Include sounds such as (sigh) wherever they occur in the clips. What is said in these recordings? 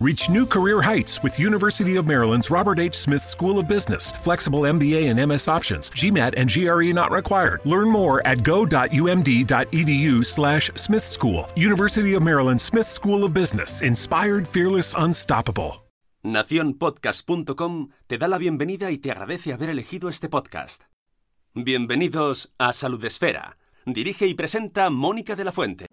Reach new career heights with University of Maryland's Robert H. Smith School of Business. Flexible MBA and MS options. GMAT and GRE not required. Learn more at go.umd.edu slash Smith School. University of Maryland Smith School of Business. Inspired, fearless, unstoppable. Naciónpodcast.com te da la bienvenida y te agradece haber elegido este podcast. Bienvenidos a Salud Esfera. Dirige y presenta Mónica de la Fuente.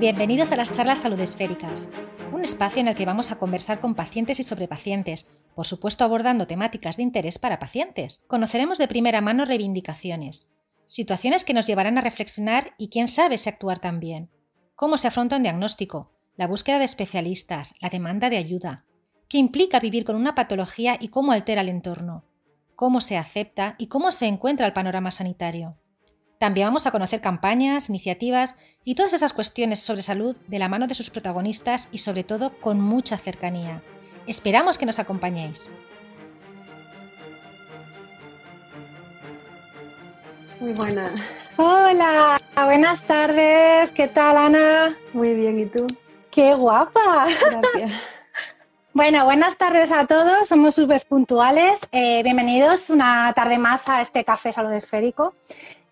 Bienvenidos a las charlas salud esféricas, un espacio en el que vamos a conversar con pacientes y sobre pacientes, por supuesto abordando temáticas de interés para pacientes. Conoceremos de primera mano reivindicaciones, situaciones que nos llevarán a reflexionar y quién sabe si actuar también, cómo se afronta un diagnóstico, la búsqueda de especialistas, la demanda de ayuda, qué implica vivir con una patología y cómo altera el entorno, cómo se acepta y cómo se encuentra el panorama sanitario. También vamos a conocer campañas, iniciativas y todas esas cuestiones sobre salud de la mano de sus protagonistas y sobre todo con mucha cercanía. Esperamos que nos acompañéis. Muy buena. Hola, buenas tardes. ¿Qué tal, Ana? Muy bien, ¿y tú? ¡Qué guapa! Gracias. (laughs) Bueno, buenas tardes a todos, somos súper puntuales. Eh, bienvenidos una tarde más a este Café Salud Esférico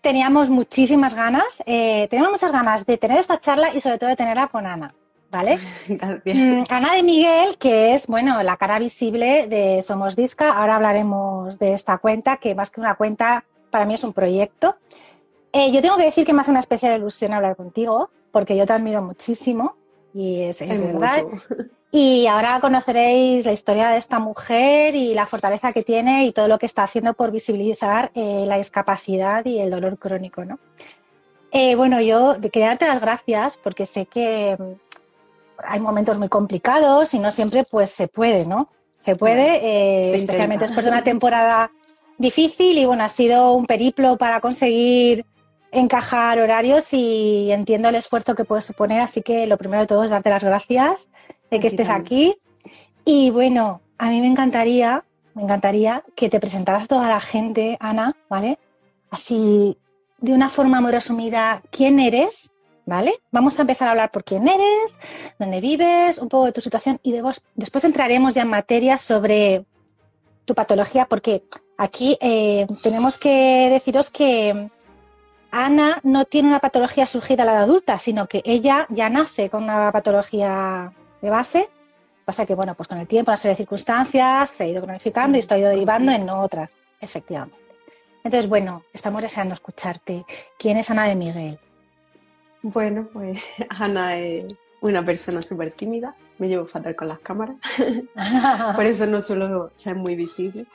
teníamos muchísimas ganas, eh, teníamos muchas ganas de tener esta charla y sobre todo de tenerla con Ana. ¿Vale? (laughs) Mm, Ana de Miguel, que es, bueno, la cara visible de Somos Disca. Ahora hablaremos de esta cuenta, que más que una cuenta, para mí es un proyecto. Eh, yo tengo que decir que me hace una especial ilusión hablar contigo, porque yo te admiro muchísimo y es, es verdad. (laughs) Y ahora conoceréis la historia de esta mujer y la fortaleza que tiene y todo lo que está haciendo por visibilizar eh, la discapacidad y el dolor crónico. ¿no? Eh, bueno, yo quería darte las gracias porque sé que mm, hay momentos muy complicados y no siempre pues se puede, ¿no? Se puede, eh, especialmente después de una temporada difícil y bueno, ha sido un periplo para conseguir encajar horarios y entiendo el esfuerzo que puede suponer, así que lo primero de todo es darte las gracias de que estés aquí. Y bueno, a mí me encantaría, me encantaría que te presentaras a toda la gente, Ana, ¿vale? Así, de una forma muy resumida, ¿quién eres? ¿Vale? Vamos a empezar a hablar por quién eres, dónde vives, un poco de tu situación y después entraremos ya en materia sobre tu patología, porque aquí eh, tenemos que deciros que Ana no tiene una patología surgida a la de adulta, sino que ella ya nace con una patología de base. Pasa que, bueno, pues con el tiempo, una serie de circunstancias, se ha ido cronificando y está ido derivando en otras, efectivamente. Entonces, bueno, estamos deseando escucharte. ¿Quién es Ana de Miguel? Bueno, pues (laughs) Ana es una persona súper tímida, me llevo fatal con las cámaras, (laughs) por eso no suelo ser muy visible.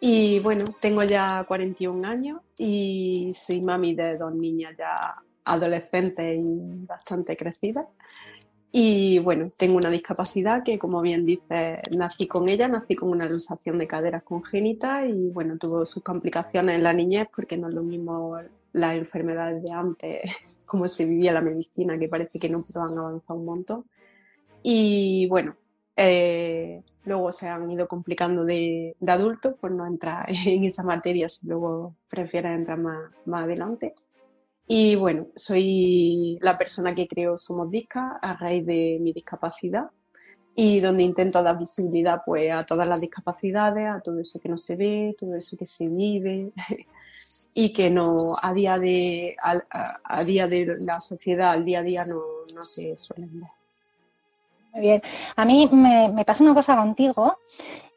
Y bueno, tengo ya 41 años y soy mami de dos niñas ya adolescentes y bastante crecidas. Y bueno, tengo una discapacidad que, como bien dice, nací con ella, nací con una luxación de caderas congénita y bueno, tuvo sus complicaciones en la niñez porque no es lo mismo las enfermedades de antes, (laughs) como se vivía la medicina, que parece que no han avanzado un montón. Y bueno, eh, luego se han ido complicando de, de adultos, por no entrar (laughs) en esa materia si luego prefieres entrar más, más adelante. Y bueno, soy la persona que creo Somos Disca a raíz de mi discapacidad y donde intento dar visibilidad pues, a todas las discapacidades, a todo eso que no se ve, todo eso que se vive (laughs) y que no a día de, a, día de la sociedad, al día a día no, no se suelen ver. Bien. A mí me, me, pasa una cosa contigo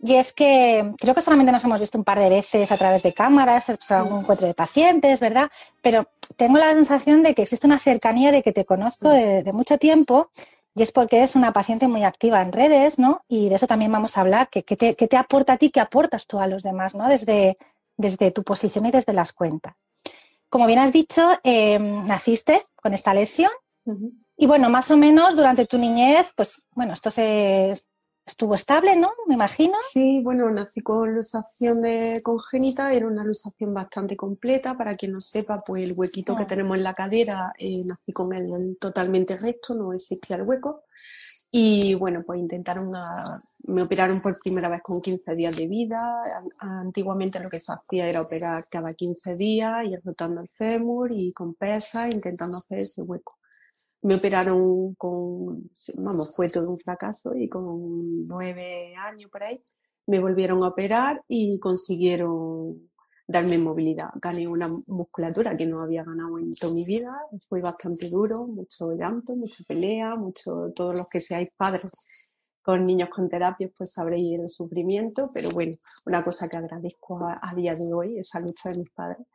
y es que creo que solamente nos hemos visto un par de veces a través de cámaras, pues, algún encuentro de pacientes, ¿verdad? Pero tengo la sensación de que existe una cercanía de que te conozco de, mucho tiempo y es porque eres una paciente muy activa en redes, ¿no? Y de eso también vamos a hablar, ¿qué te, te, aporta a ti, qué aportas tú a los demás, ¿no? Desde, desde tu posición y desde las cuentas. como bien has dicho, em, naciste con esta lesión y bueno, más o menos durante tu niñez, pues bueno, esto se estuvo estable, ¿no? Me imagino. Sí, bueno, nací con lusación de congénita, era una lusación bastante completa. Para quien no sepa, pues el huequito que tenemos en la cadera, eh, nací con él totalmente recto, no existía el hueco. Y bueno, pues intentaron, me operaron por primera vez con 15 días de vida. Antiguamente lo que se hacía era operar cada 15 días, ir rotando el fémur y con pesas, intentando hacer ese hueco me operaron con, vamos, fue todo un fracaso y con nueve años por ahí me volvieron a operar y consiguieron darme movilidad. Gané una musculatura que no había ganado en toda mi vida, fue bastante duro, mucho llanto, mucha pelea, mucho, todos los que seáis padres con niños con terapias pues sabréis el sufrimiento, pero bueno, una cosa que agradezco a, a día de hoy, esa lucha de mis padres,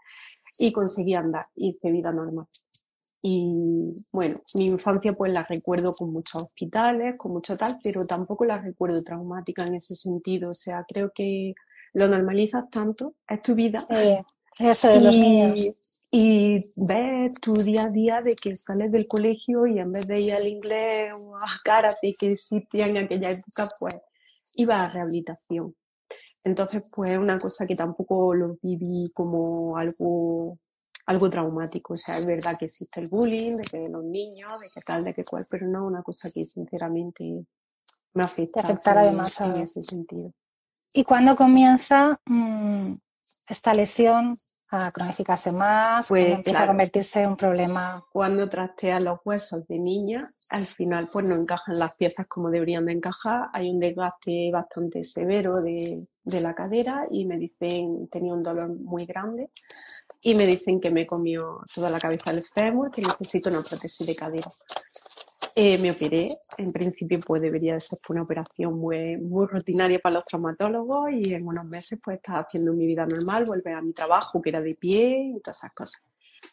y conseguí andar, hice vida normal. Y bueno, mi infancia pues la recuerdo con muchos hospitales, con mucho tal, pero tampoco la recuerdo traumática en ese sentido. O sea, creo que lo normalizas tanto, es tu vida. eso de los niños. Y ves tu día a día de que sales del colegio y en vez de ir al inglés o a karate que existía en aquella época, pues iba a rehabilitación. Entonces, pues una cosa que tampoco lo viví como algo algo traumático. O sea, es verdad que existe el bullying, de que los niños, de que tal, de que cual, pero no una cosa que sinceramente me afecta. afectar además en ese sentido. ¿Y cuándo comienza mm, esta lesión a cronificarse más? Pues, empieza a convertirse en un problema? Cuando trastean los huesos de niña, al final pues no encajan las piezas como deberían de encajar. Hay un desgaste bastante severo de, de la cadera y me dicen, tenía un dolor muy grande y me dicen que me comió toda la cabeza del fémur, que necesito una prótesis de cadera. Eh, me operé, en principio pues debería de ser una operación muy, muy rutinaria para los traumatólogos y en unos meses pues estaba haciendo mi vida normal, volver a mi trabajo que era de pie y todas esas cosas.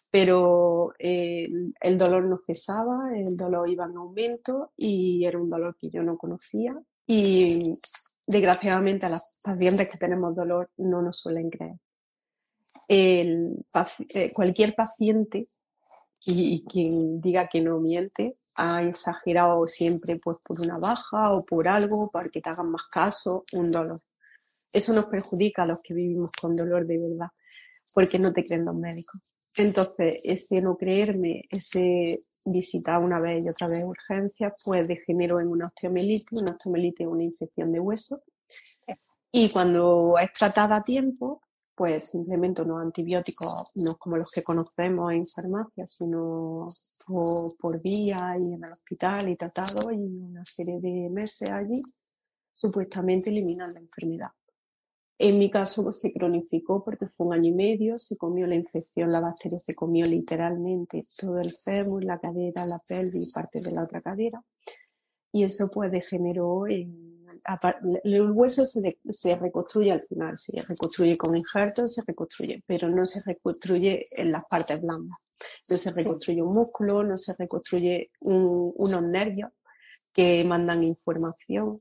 Pero eh, el dolor no cesaba, el dolor iba en aumento y era un dolor que yo no conocía y desgraciadamente a las pacientes que tenemos dolor no nos suelen creer el, eh, cualquier paciente y, quien diga que no miente ha exagerado siempre pues por una baja o por algo para que te hagan más caso, un dolor. Eso nos perjudica a los que vivimos con dolor de verdad, porque no te creen los médicos. Entonces, ese no creerme, ese visitar una vez y otra vez urgencias, pues degeneró en una osteomelitis. Una osteomelitis es una infección de hueso. Y cuando es tratada a tiempo, pues simplemente unos antibióticos, no como los que conocemos en farmacia, sino por, vía y en el hospital y tratado y una serie de meses allí, supuestamente eliminan la enfermedad. En mi caso pues, se cronificó porque fue un año y medio, se comió la infección, la bacteria se comió literalmente todo el fémur, la cadera, la pelvis y parte de la otra cadera. Y eso pues degeneró en el hueso se, se, reconstruye al final, se reconstruye con injertos, se reconstruye, pero no se reconstruye en las partes blandas. No se reconstruye un músculo, no se reconstruye unos nervios que mandan información.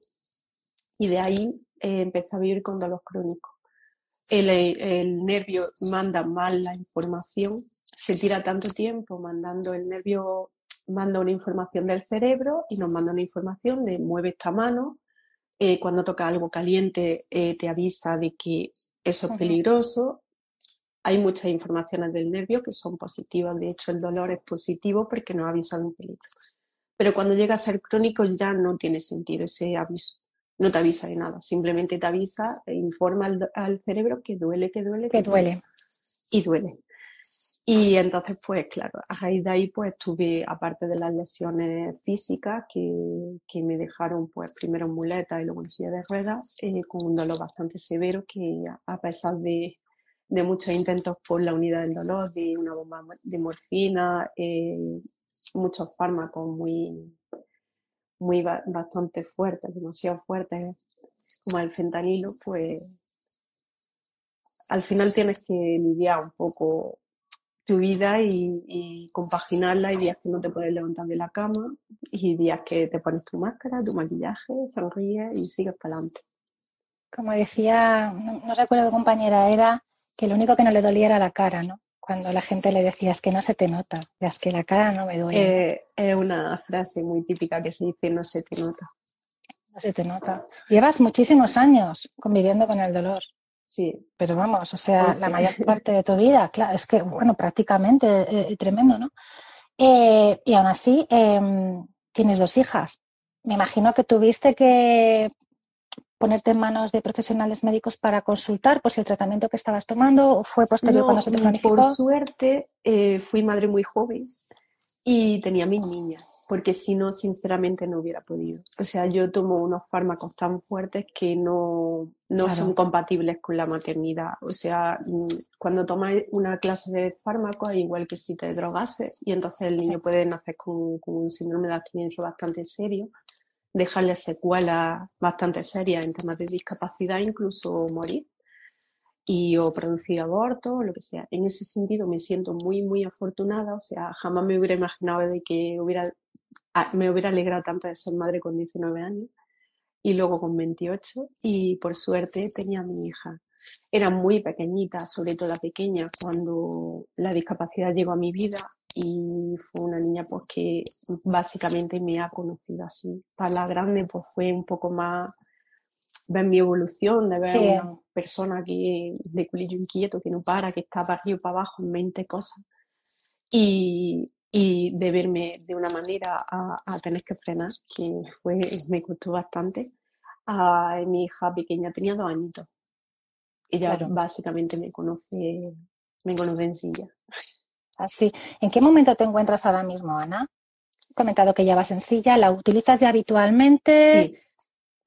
Y de ahí eh, empecé a vivir con dolor crónico. El, el, nervio manda mal la información, se tira tanto tiempo mandando el nervio, manda una información del cerebro y nos manda una información de mueve esta mano, eh, cuando toca algo caliente eh, te avisa de que eso es peligroso. Hay muchas informaciones del nervio que son positivas, de hecho el dolor es positivo porque nos avisa de un peligro. Pero cuando llega a ser crónico ya no tiene sentido ese aviso, no te avisa de nada, simplemente te avisa e informa al, al cerebro que duele, que duele, que, duele. Y duele. Y entonces, pues claro, a raíz de ahí, pues tuve, aparte de las lesiones físicas que, que me dejaron, pues primero en muleta y luego en silla de ruedas, eh, con un dolor bastante severo que a pesar de, de, muchos intentos por la unidad del dolor, de una bomba de morfina, eh, muchos fármacos muy, muy bastante fuertes, demasiado fuertes, como el fentanilo, pues al final tienes que lidiar un poco tu vida y, compaginarla. Hay días que no te puedes levantar de la cama y días que te pones tu máscara, tu maquillaje, sonríes y sigues para adelante. Como decía, no, recuerdo qué compañera era, que lo único que no le dolía era la cara, ¿no? cuando la gente le decía, es que no se te nota, es que la cara no me duele. Eh, es una frase muy típica que se dice, no se te nota. No se te nota. Llevas muchísimos años conviviendo con el dolor. Sí. Pero vamos, o sea, la mayor (laughs) parte de tu vida, claro, es que, bueno, prácticamente eh, tremendo, ¿no? Eh, y aún así, em, tienes dos hijas. Me imagino que tuviste que ponerte en manos de profesionales médicos para consultar por si el tratamiento que estabas tomando fue posterior cuando se te planificó. Por suerte, eh, fui madre muy joven y tenía mis niñas porque si no, sinceramente no hubiera podido. O sea, yo tomo unos fármacos tan fuertes que no, no son compatibles con la maternidad. O sea, mm, cuando tomas una clase de fármacos, igual que si te drogases, y entonces el niño puede nacer con, con un síndrome de abstinencia bastante serio, dejarle secuelas bastante serias en temas de discapacidad, incluso morir y o producir aborto o lo que sea. En ese sentido me siento muy, muy afortunada, o sea, jamás me hubiera imaginado de que hubiera me hubiera alegrado tanto de ser madre con 19 años y luego con 28 y por suerte tenía a mi hija. Era muy pequeñita, sobre todo la pequeña, cuando la discapacidad llegó a mi vida y fue una niña pues que básicamente me ha conocido así. Para la grande pues fue un poco más ver mi evolución, de ver una persona que de culillo inquieto, que no para, que está para arriba para abajo en 20 cosas. Y, y de verme de una manera a, tener que frenar, que fue, me costó bastante. A, mi hija pequeña tenía dos añitos. Ella básicamente me conoce, me conoce en silla. Así. ¿En qué momento te encuentras ahora mismo, Ana? He comentado que ya vas en silla, ¿la utilizas ya habitualmente?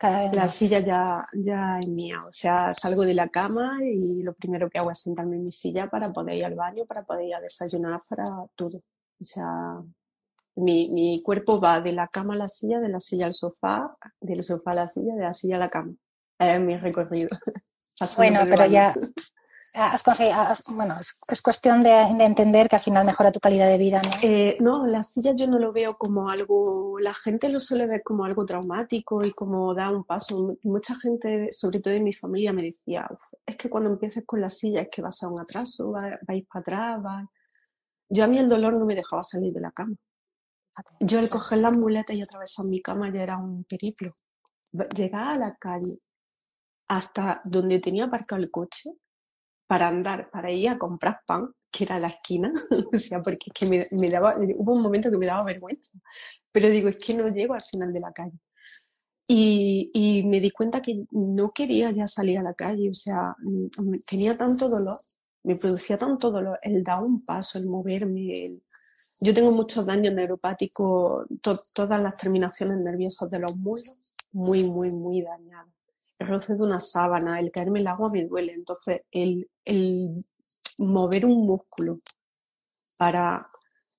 Sí. la silla ya, ya es mía, o sea, salgo de la cama y lo primero que hago es sentarme en mi silla para poder ir al baño, para poder ir a desayunar, para todo. O sea, mi, mi, cuerpo va de la cama a la silla, de la silla al sofá, del sofá a la silla, de la silla a la cama. Es mi recorrido. (laughs) bueno, pero ya has conseguido, bueno, es, cuestión de, entender que al final mejora tu calidad de vida, ¿no? Eh, no, la silla yo no lo veo como algo, la gente lo suele ver como algo traumático y como da un paso. Mucha gente, sobre todo en mi familia, me decía, es que cuando empieces con la silla es que vas a un atraso, vais va para atrás, va yo a mí el dolor no me dejaba salir de la cama. Yo el coger las muletas y atravesar mi cama ya era un periplo. Llegar a la calle hasta donde tenía aparcado el coche para andar, para ir a comprar pan, que era la esquina, (laughs) o sea, porque es que me, daba, hubo un momento que me daba vergüenza, pero digo, es que no llego al final de la calle. Y, y me di cuenta que no quería ya salir a la calle, o sea, mm, tenía tanto dolor me producía tanto dolor el dar un paso, el moverme. Yo tengo muchos daños neuropáticos, todas las terminaciones nerviosas de los muslos muy, muy, muy dañadas. El roce de una sábana, el caerme el agua me duele. Entonces, el, el mover un músculo para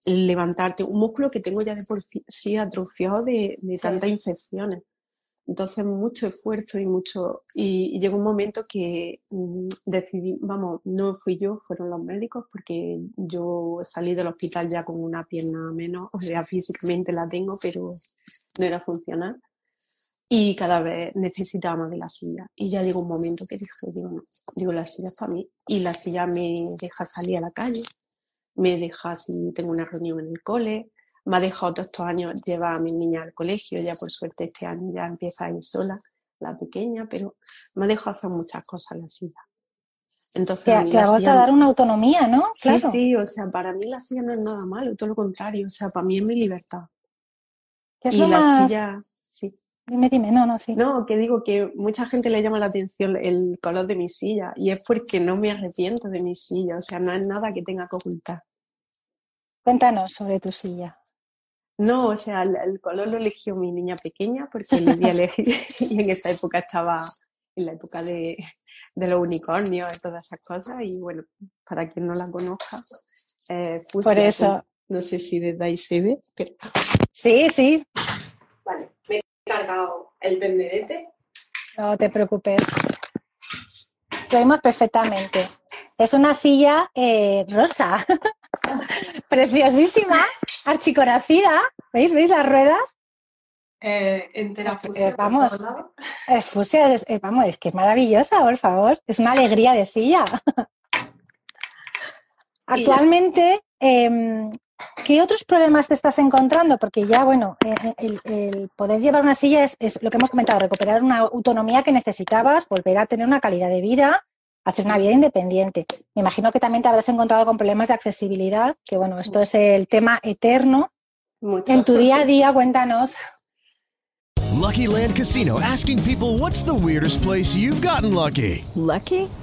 levantarte, un músculo que tengo ya de por sí atrofiado de, de tantas infecciones entonces, mucho esfuerzo y mucho. Y, llegó un momento que mm, decidí, vamos, no fui yo, fueron los médicos, porque yo salí del hospital ya con una pierna menos, o sea, físicamente la tengo, pero no era funcional. Y cada vez necesitaba más de la silla. Y ya llegó un momento que dije, digo, no, digo, la silla es para mí. Y la silla me deja salir a la calle, me deja si tengo una reunión en el cole, me ha dejado todos estos años llevar a mi niña al colegio, ya por suerte este año ya empieza a ir sola, la pequeña, pero me ha dejado hacer muchas cosas la silla. Entonces, te, te ha dar una autonomía, ¿no? Sí, sí, o sea, para mí la silla no es nada malo, todo lo contrario, o sea, para mí es mi libertad. ¿Qué es y la silla, sí. Dime, dime, no, no, sí. No, que digo que mucha gente le llama la atención el color de mi silla y es porque no me arrepiento de mi silla, o sea, no es nada que tenga que ocultar. Cuéntanos sobre tu silla. No, o sea, el, color lo eligió mi niña pequeña porque le di a elegir y en esa época estaba en la época de, de los unicornios y todas esas cosas y bueno, para quien no la conozca, eh, Por eso. No sé si desde ahí se ve, pero... Sí, sí. Vale, me he cargado el tenderete. No te preocupes. Lo vemos perfectamente. Es una silla eh, rosa, (laughs) preciosísima archiconocida. ¿Veis? ¿Veis las ruedas? Eh, entera eh, fusia. vamos, eh, fusia, vamos, es que es maravillosa, por favor. Es una alegría de silla. (laughs) Actualmente, em, ¿qué otros problemas te estás encontrando? Porque ya, bueno, eh, el, el poder llevar una silla es, es lo que hemos comentado, recuperar una autonomía que necesitabas, volver a tener una calidad de vida, hacer una vida independiente. Me imagino que también te habrás encontrado con problemas de accesibilidad, que bueno, esto es el tema eterno. Mucho. En tu día a día, cuéntanos. Lucky Land Casino asking people what's the weirdest place you've gotten lucky? Lucky?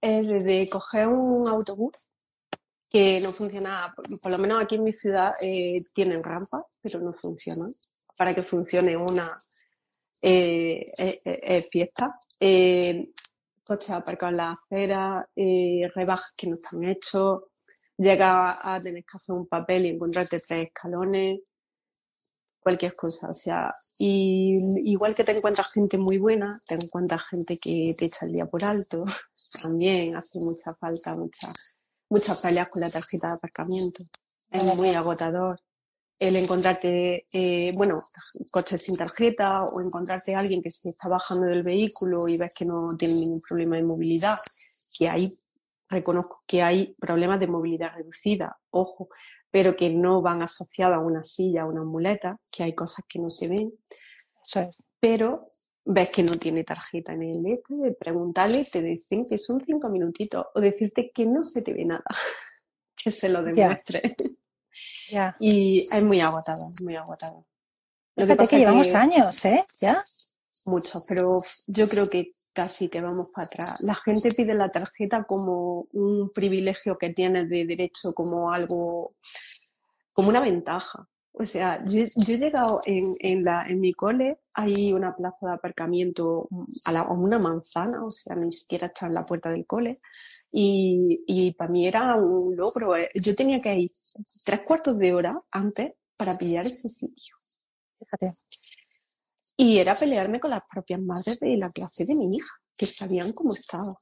Es desde coger un autobús que no funciona, por, lo menos aquí en mi ciudad eh, tienen rampas, pero no funcionan. Para que funcione una eh, eh, eh, fiesta. Coches aparcados en la acera, rebajas que no están hechos, llega a tener que hacer un papel y encontrarte tres escalones, cualquier cosa. O sea, y igual que te encuentras gente muy buena, te encuentras gente que te echa el día por alto. (laughs) También hace mucha falta, muchas muchas peleas con la tarjeta de aparcamiento. Es muy agotador. El encontrarte, eh, bueno, coches sin tarjeta o encontrarte a alguien que se está bajando del vehículo y ves que no tiene ningún problema de movilidad, que hay, reconozco que hay problemas de movilidad reducida, ojo, pero que no van asociados a una silla, a una muleta, que hay cosas que no se ven. Pero ves que no tiene tarjeta en el este, de preguntarle, te dicen que son cinco minutitos, o decirte que no se te ve nada, (laughs) que se lo demuestre. Ya. Y es muy agotado, muy agotado. Lo Fíjate que, pasa llevamos que- años, ¿eh? Ya. Muchos, pero yo creo que casi que vamos para atrás. La gente pide la tarjeta como un privilegio que tienes de derecho, como algo, como una ventaja. O sea, yo, he llegado en, en, la, en mi cole, hay una plaza de aparcamiento a una manzana, o sea, ni siquiera está en la puerta del cole. Y, y para mí era un logro. eh. Yo tenía que ir tres cuartos de hora antes para pillar ese sitio. Fíjate. Y era pelearme con las propias madres de la clase de mi hija, que sabían cómo estaba.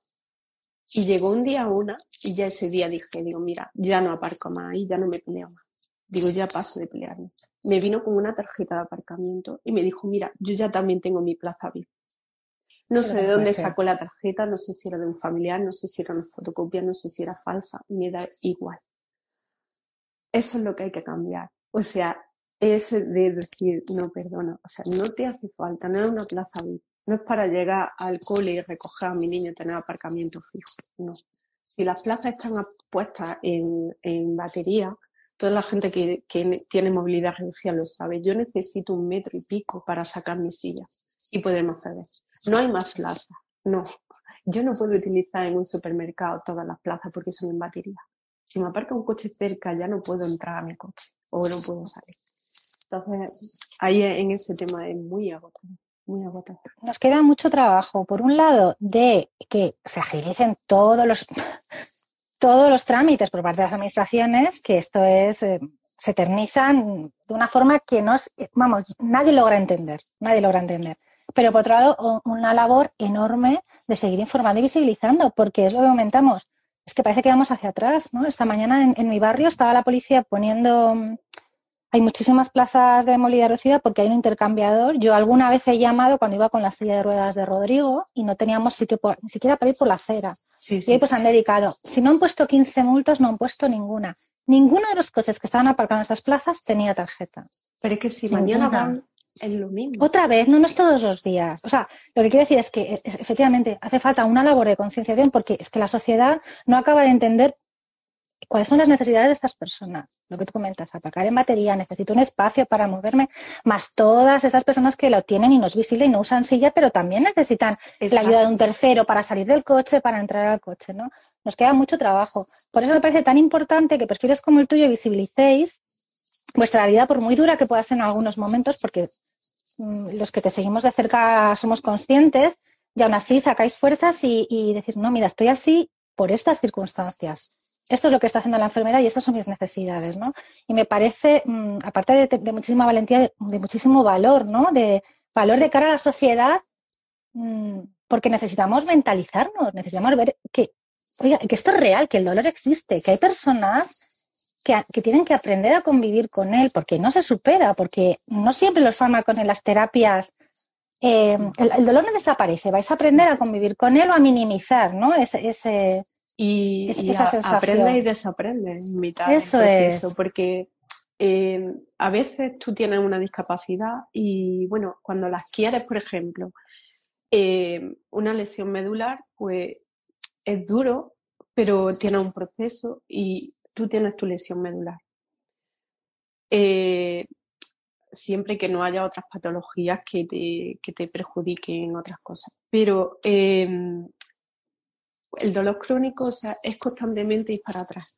Y llegó un día una y ya ese día dije, digo, mira, ya no aparco más y ya no me peleo más. Digo, ya paso de pelearme. Me vino con una tarjeta de aparcamiento y me dijo, mira, yo ya también tengo mi plaza VIP. No sé de dónde sacó la tarjeta, no sé si era de un familiar, no sé si era una fotocopia, no sé si era falsa, me da igual. Eso es lo que hay que cambiar. O sea, eso de decir, no, perdona, o sea, no te hace falta, no es una plaza no es para llegar al cole y recoger a mi niño y tener aparcamiento fijo, no. Si las plazas están puestas en, en batería, toda la gente que, que tiene movilidad reducida lo sabe. Yo necesito un metro y pico para sacar mi silla y poderme acceder. No hay más plazas, no. Yo no puedo utilizar en un supermercado todas las plazas porque son en batería. Si me aparca un coche cerca ya no puedo entrar a mi coche o no puedo salir. Entonces, ahí en ese tema es muy agotador, muy agotador. Nos queda mucho trabajo, por un lado, de que se agilicen todos los, todos los trámites por parte de las administraciones, que esto es, eh, se eternizan de una forma que no es, vamos, nadie logra entender, nadie logra entender. Pero por otro lado, una labor enorme de seguir informando y visibilizando, porque es lo que comentamos, es que parece que vamos hacia atrás, ¿no? Esta mañana en, en mi barrio estaba la policía poniendo mm, hay muchísimas plazas de reducida porque hay un intercambiador. Yo alguna vez he llamado cuando iba con la silla de ruedas de Rodrigo y no teníamos sitio por- ni siquiera para ir por la acera. Sí, Y ahí pues han dedicado, si no han puesto 15 multas, no han puesto ninguna. Ninguno de los coches que estaban aparcados en estas plazas tenía tarjeta. Pero es que si mañana van, es lo mismo. Otra vez, no, no es todos los días. O sea, lo que quiero decir es que efectivamente hace falta una labor de concienciación porque es que la sociedad no acaba de entender cuáles son las necesidades de estas personas. Lo que tú comentas, aparcar en batería, necesito un espacio para moverme, más todas esas personas que lo tienen y no es visible y no usan silla, pero también necesitan la ayuda de un tercero para salir del coche, para entrar al coche, ¿no? Nos queda mucho trabajo. Por eso me parece tan importante que perfiles como el tuyo visibilicéis vuestra realidad, por muy dura que pueda ser en algunos momentos, porque mm, los que te seguimos de cerca somos conscientes, y aún así sacáis fuerzas y, y decís, no, mira, estoy así por estas circunstancias. Esto es lo que está haciendo la enfermera y estas son mis necesidades, ¿no? Y me parece, mm, aparte de, muchísima valentía, de, muchísimo valor, ¿no? De valor de cara a la sociedad, mm, porque necesitamos mentalizarnos, necesitamos ver que, oiga, que esto es real, que el dolor existe, que hay personas que, que, tienen que aprender a convivir con él, porque no se supera, porque no siempre los fármacos en las terapias eh, el, dolor no desaparece, vais a aprender a convivir con él o a minimizar, ¿no? Ese, ese y, esa sensación. aprende y desaprende en mitad Eso es. Porque eh, a veces tú tienes una discapacidad y, bueno, cuando las quieres, por ejemplo, eh, una lesión medular, pues es duro, pero tiene un proceso y tú tienes tu lesión medular. Eh, siempre que no haya otras patologías que te, que te perjudiquen otras cosas. Pero em, el dolor crónico es constantemente ir para atrás.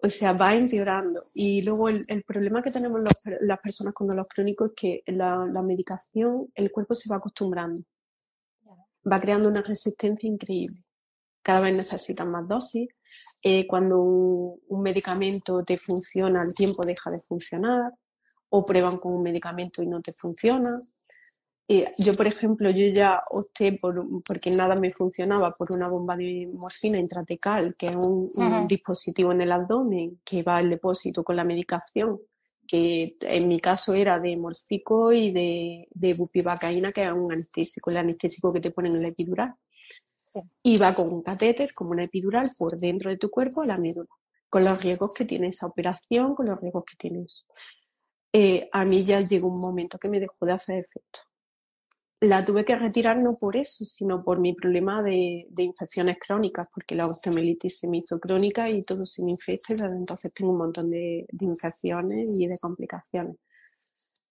O sea, va empeorando. Y luego el, problema que tenemos las personas con dolor crónico es que la, la, medicación, el cuerpo se va acostumbrando. Va creando una resistencia increíble. Cada vez necesitan más dosis. Eh, cuando un, un medicamento te funciona, al tiempo deja de funcionar o prueban con un medicamento y no te funciona. Yo, por ejemplo, yo ya opté por, porque nada me funcionaba por una bomba de morfina intratecal, que es un, dispositivo en el abdomen que va al depósito con la medicación, que en mi caso era de morfico y de, de bupivacaína, que es un anestésico, el anestésico que te ponen en la epidural. Y va con un catéter, como una epidural, por dentro de tu cuerpo a la médula, con los riesgos que tiene esa operación, con los riesgos que tiene eso. Eh, a mí ya llegó un momento que me dejó de hacer efecto. La tuve que retirar no por eso, sino por mi problema de, infecciones crónicas, porque la osteomielitis se me hizo crónica y todo se me infecta y desde entonces tengo un montón de, infecciones y de complicaciones.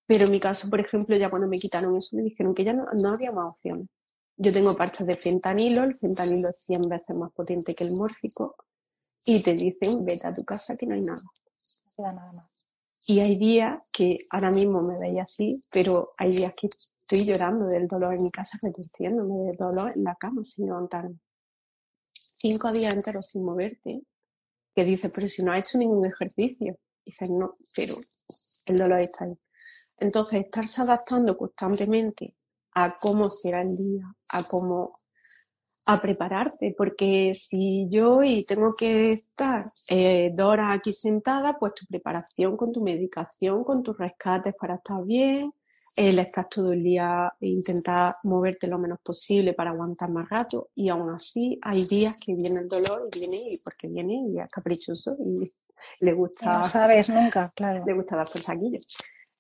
Pero en mi caso, por ejemplo, ya cuando me quitaron eso me dijeron que ya no, había más opciones. Yo tengo partes de fentanilo, el fentanilo es 100 veces más potente que el mórfico y te dicen, vete a tu casa que no hay nada. No queda nada más. Y hay días que ahora mismo me veía así, pero hay días que estoy llorando del dolor en mi casa, retorciéndome del dolor en la cama sin levantarme. Cinco días enteros sin moverte, que dices, pero si no has hecho ningún ejercicio. dices, no, pero el dolor está ahí. Entonces, estarse adaptando constantemente a cómo será el día, a cómo a prepararte, porque si yo y tengo que estar eh, dos horas aquí sentada, pues tu preparación con tu medicación, con tus rescates para estar bien, el estar todo el día e intentar moverte lo menos posible para aguantar más rato, y aún así hay días que viene el dolor y viene y porque viene y es caprichoso y (laughs) le gusta. No sabes nunca, (laughs) claro. Le gusta dar saquillo.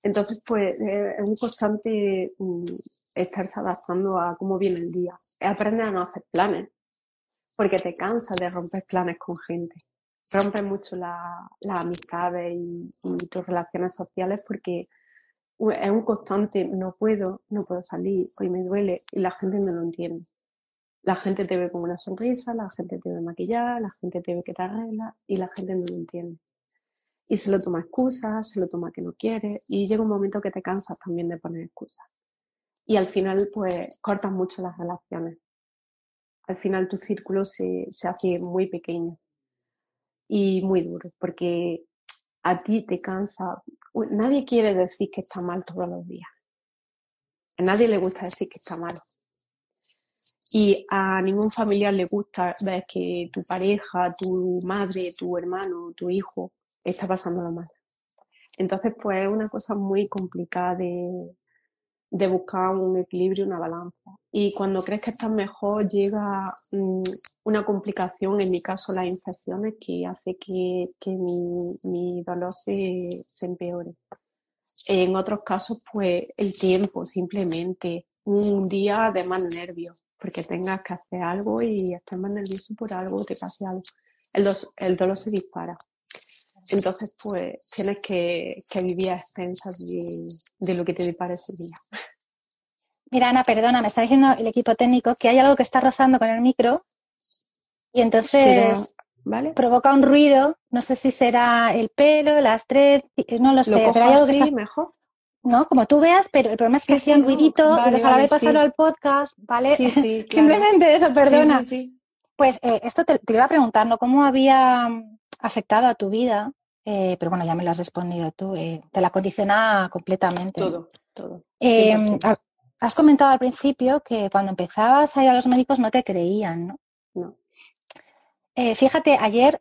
Entonces, pues eh, es un constante mm, estarse adaptando a cómo viene el día. Aprender a no hacer planes, porque te cansas de romper planes con gente. Rompes mucho las amistades y, tus relaciones sociales porque es un constante, no puedo, no puedo salir, hoy me duele y la gente no lo entiende. La gente te ve con una sonrisa, la gente te ve maquillada, la gente te ve que te arregla y la gente no lo entiende. Y se lo toma excusas, se lo toma que no quiere y llega un momento que te cansas también de poner excusas y al final pues cortas mucho las relaciones. Al final tu círculo se, se hace muy pequeño y muy duro porque a ti te cansa. Nadie quiere decir que está mal todos los días. A nadie le gusta decir que está mal. Y a ningún familiar le gusta ver que tu pareja, tu madre, tu hermano, tu hijo está pasándolo mal. Entonces, pues es una cosa muy complicada de, de buscar un equilibrio, una balanza. Y cuando crees que estás mejor, llega mm, una complicación, en mi caso las infecciones, que hace que, que mi, mi, dolor se, se, empeore. En otros casos, pues el tiempo, simplemente un día de más nervios, porque tengas que hacer algo y estás más nervioso por algo, te pase algo. El, el dolor se dispara. Entonces, pues tienes que, vivir a expensas de, lo que te depara ese día. Mira, Ana, perdona, me está diciendo el equipo técnico que hay algo que está rozando con el micro y entonces ¿vale? provoca un ruido. No sé si será el pelo, las tres, no lo sé. pero hay algo que mejor. No, como tú veas, pero el problema es que sea un ruidito y les pasarlo al podcast, ¿vale? Sí, sí. (laughs) Simplemente eso, perdona. Sí, sí, Pues eh, esto te, iba a preguntar, ¿no? ¿Cómo había afectado a tu vida? Eh, pero bueno, ya me lo has respondido tú. Eh, te la condiciona completamente. Todo, todo. has comentado al principio que cuando empezabas a ir a los médicos no te creían, ¿no? No. fíjate, ayer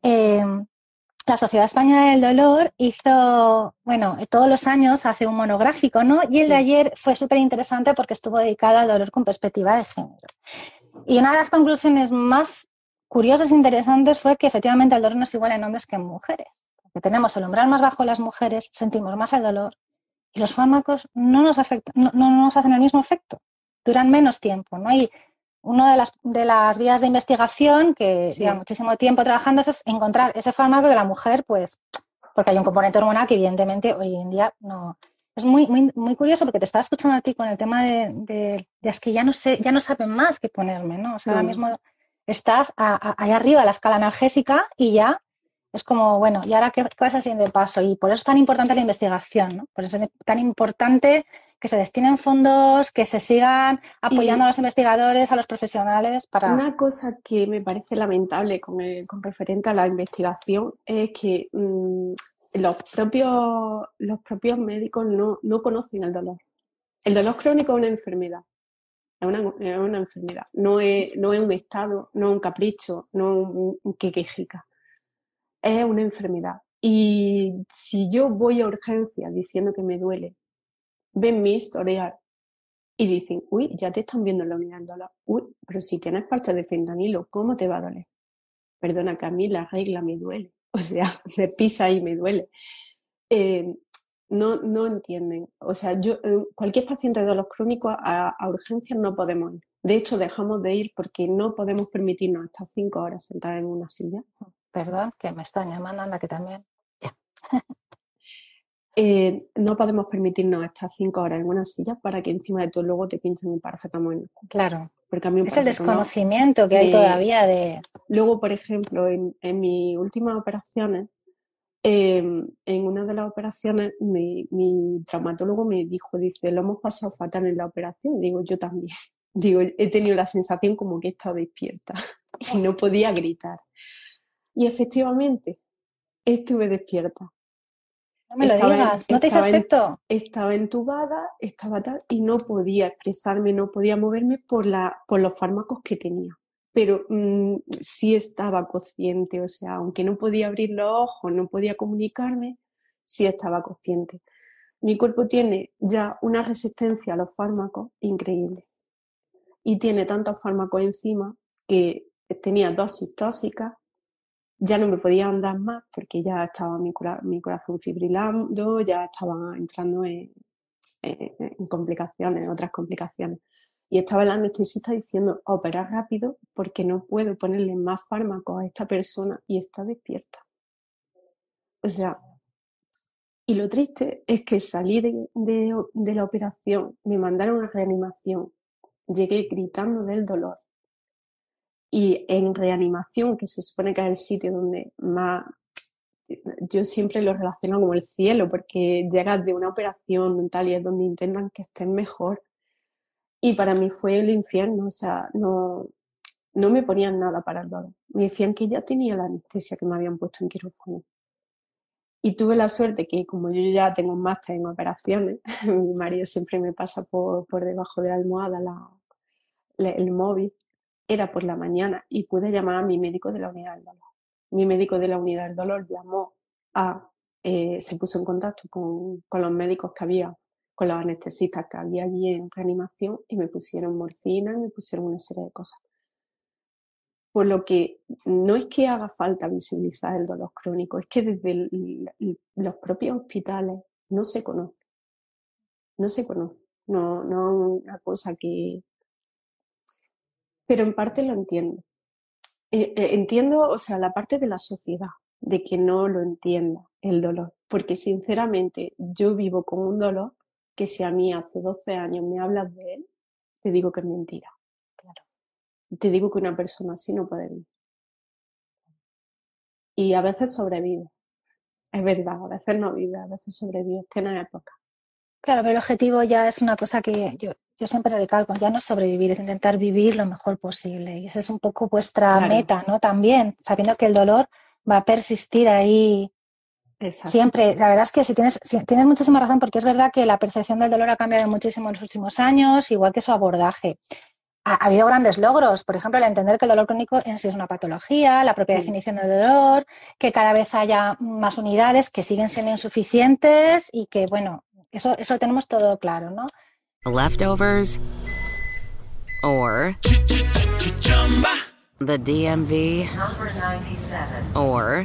la Sociedad Española del Dolor hizo, bueno, todos los años hace un monográfico, ¿no? Y el de ayer fue súper interesante porque estuvo dedicado al dolor con perspectiva de género. Y una de las conclusiones más curiosas e interesantes fue que efectivamente el dolor no es igual en hombres que en mujeres. Que tenemos el umbral más bajo en las mujeres, sentimos más el dolor y los fármacos no nos, afectan, no, nos hacen el mismo efecto, duran menos tiempo, ¿no? Y una de las, de las vías de investigación que lleva muchísimo tiempo trabajando es encontrar ese fármaco que la mujer, pues, porque hay un componente hormonal que evidentemente hoy en día no, es muy, muy, muy curioso porque te estaba escuchando a ti con el tema de, de, es que ya no sé, ya no saben más qué ponerme, ¿no? O sea, ahora mm. mismo estás ahí arriba de la escala analgésica y ya es como, bueno, ¿y ahora qué, qué a el siguiente paso? Y por eso es tan importante la investigación, ¿no? Por eso es tan importante que se destinen fondos, que se sigan apoyando a los investigadores, a los profesionales para... Una cosa que me parece lamentable con, con referente a la investigación es que mm, los propios, los propios médicos no, conocen el dolor. El dolor crónico es una enfermedad. Es una, enfermedad. No es, no es, un estado, no es un capricho, no es un, un quequejica. Es una enfermedad. Y si yo voy a urgencia diciendo que me duele, ven mi historial y dicen, uy, ya te están viendo la unidad del dolor. Uy, pero si tienes parte de fentanilo, ¿cómo te va a doler? Perdona que a mí la regla me duele. (laughs) o sea, me pisa y me duele. Eh, no, no entienden. O sea, yo, eh, cualquier paciente de dolor crónico a, urgencias no podemos ir. De hecho, dejamos de ir porque no podemos permitirnos hasta cinco horas sentar en una silla. Perdón, que me están llamando, anda que también. (laughs) Eh, no podemos permitirnos estar cinco horas en una silla para que encima de todo luego te pinchen un paracetamol. Claro. Porque a mí es el desconocimiento que hay todavía de... Luego, por ejemplo, en, en mis últimas operaciones, em, en una de las operaciones, mi, mi, traumatólogo me dijo, dice, lo hemos pasado fatal en la operación. Digo, yo también. (laughs) Digo, he tenido la sensación como que he estado despierta (laughs) y no podía gritar. Y efectivamente, estuve despierta. No me lo digas, ¿no te hizo efecto? estaba entubada, estaba tal, y no podía expresarme, no podía moverme por, la, por los fármacos que tenía. Pero mm, sí estaba consciente, o sea, aunque no podía abrir los ojos, no podía comunicarme, sí estaba consciente. Mi cuerpo tiene ya una resistencia a los fármacos increíble. Y tiene tantos fármacos encima que tenía dosis tóxicas ya no me podía andar más porque ya estaba mi, corazón fibrilando, ya estaba entrando en, complicaciones, en otras complicaciones. Y estaba el anestesista diciendo, operar rápido porque no puedo ponerle más fármacos a esta persona y está despierta. O sea, y lo triste es que salí de, de la operación, me mandaron a reanimación, llegué gritando del dolor, y en reanimación, que se supone que es el sitio donde más, yo siempre lo relaciono como el cielo, porque llegas de una operación tal y es donde intentan que estés mejor. Y para mí fue el infierno, o sea, no, no me ponían nada para el dolor. Me decían que ya tenía la anestesia que me habían puesto en quirófano. Y tuve la suerte que como yo ya tengo un máster en operaciones, (laughs) mi marido siempre me pasa por, por debajo de la almohada el móvil era por la mañana y pude llamar a mi médico de la unidad del dolor. Mi médico de la unidad del dolor llamó a, eh, se puso en contacto con, con, los médicos que había, con los anestesistas que había allí en reanimación y me pusieron morfina y me pusieron una serie de cosas. Por lo que no es que haga falta visibilizar el dolor crónico, es que desde los propios hospitales no se conoce. No se conoce. No, no es una cosa que, pero en parte lo entiendo. Eh, eh, entiendo, o sea, la parte de la sociedad, de que no lo entienda el dolor, porque sinceramente yo vivo con un dolor que si a mí hace 12 años me hablas de él, te digo que es mentira. Claro. Te digo que una persona así no puede vivir. Y a veces sobrevive. Es verdad, a veces no vive, a veces sobrevive. Tiene época. Claro, pero el objetivo ya es una cosa que yo yo siempre recalco, ya no sobrevivir, es intentar vivir lo mejor posible. Y esa es un poco vuestra meta, ¿no? También, sabiendo que el dolor va a persistir ahí siempre. La verdad es que si tienes, tienes muchísima razón, porque es verdad que la percepción del dolor ha cambiado muchísimo en los últimos años, igual que su abordaje. Ha, habido grandes logros, por ejemplo, el entender que el dolor crónico en sí es una patología, la propia definición del dolor, que cada vez haya más unidades que siguen siendo insuficientes y que, bueno, eso, eso tenemos todo claro, ¿no? leftovers, or the DMV, or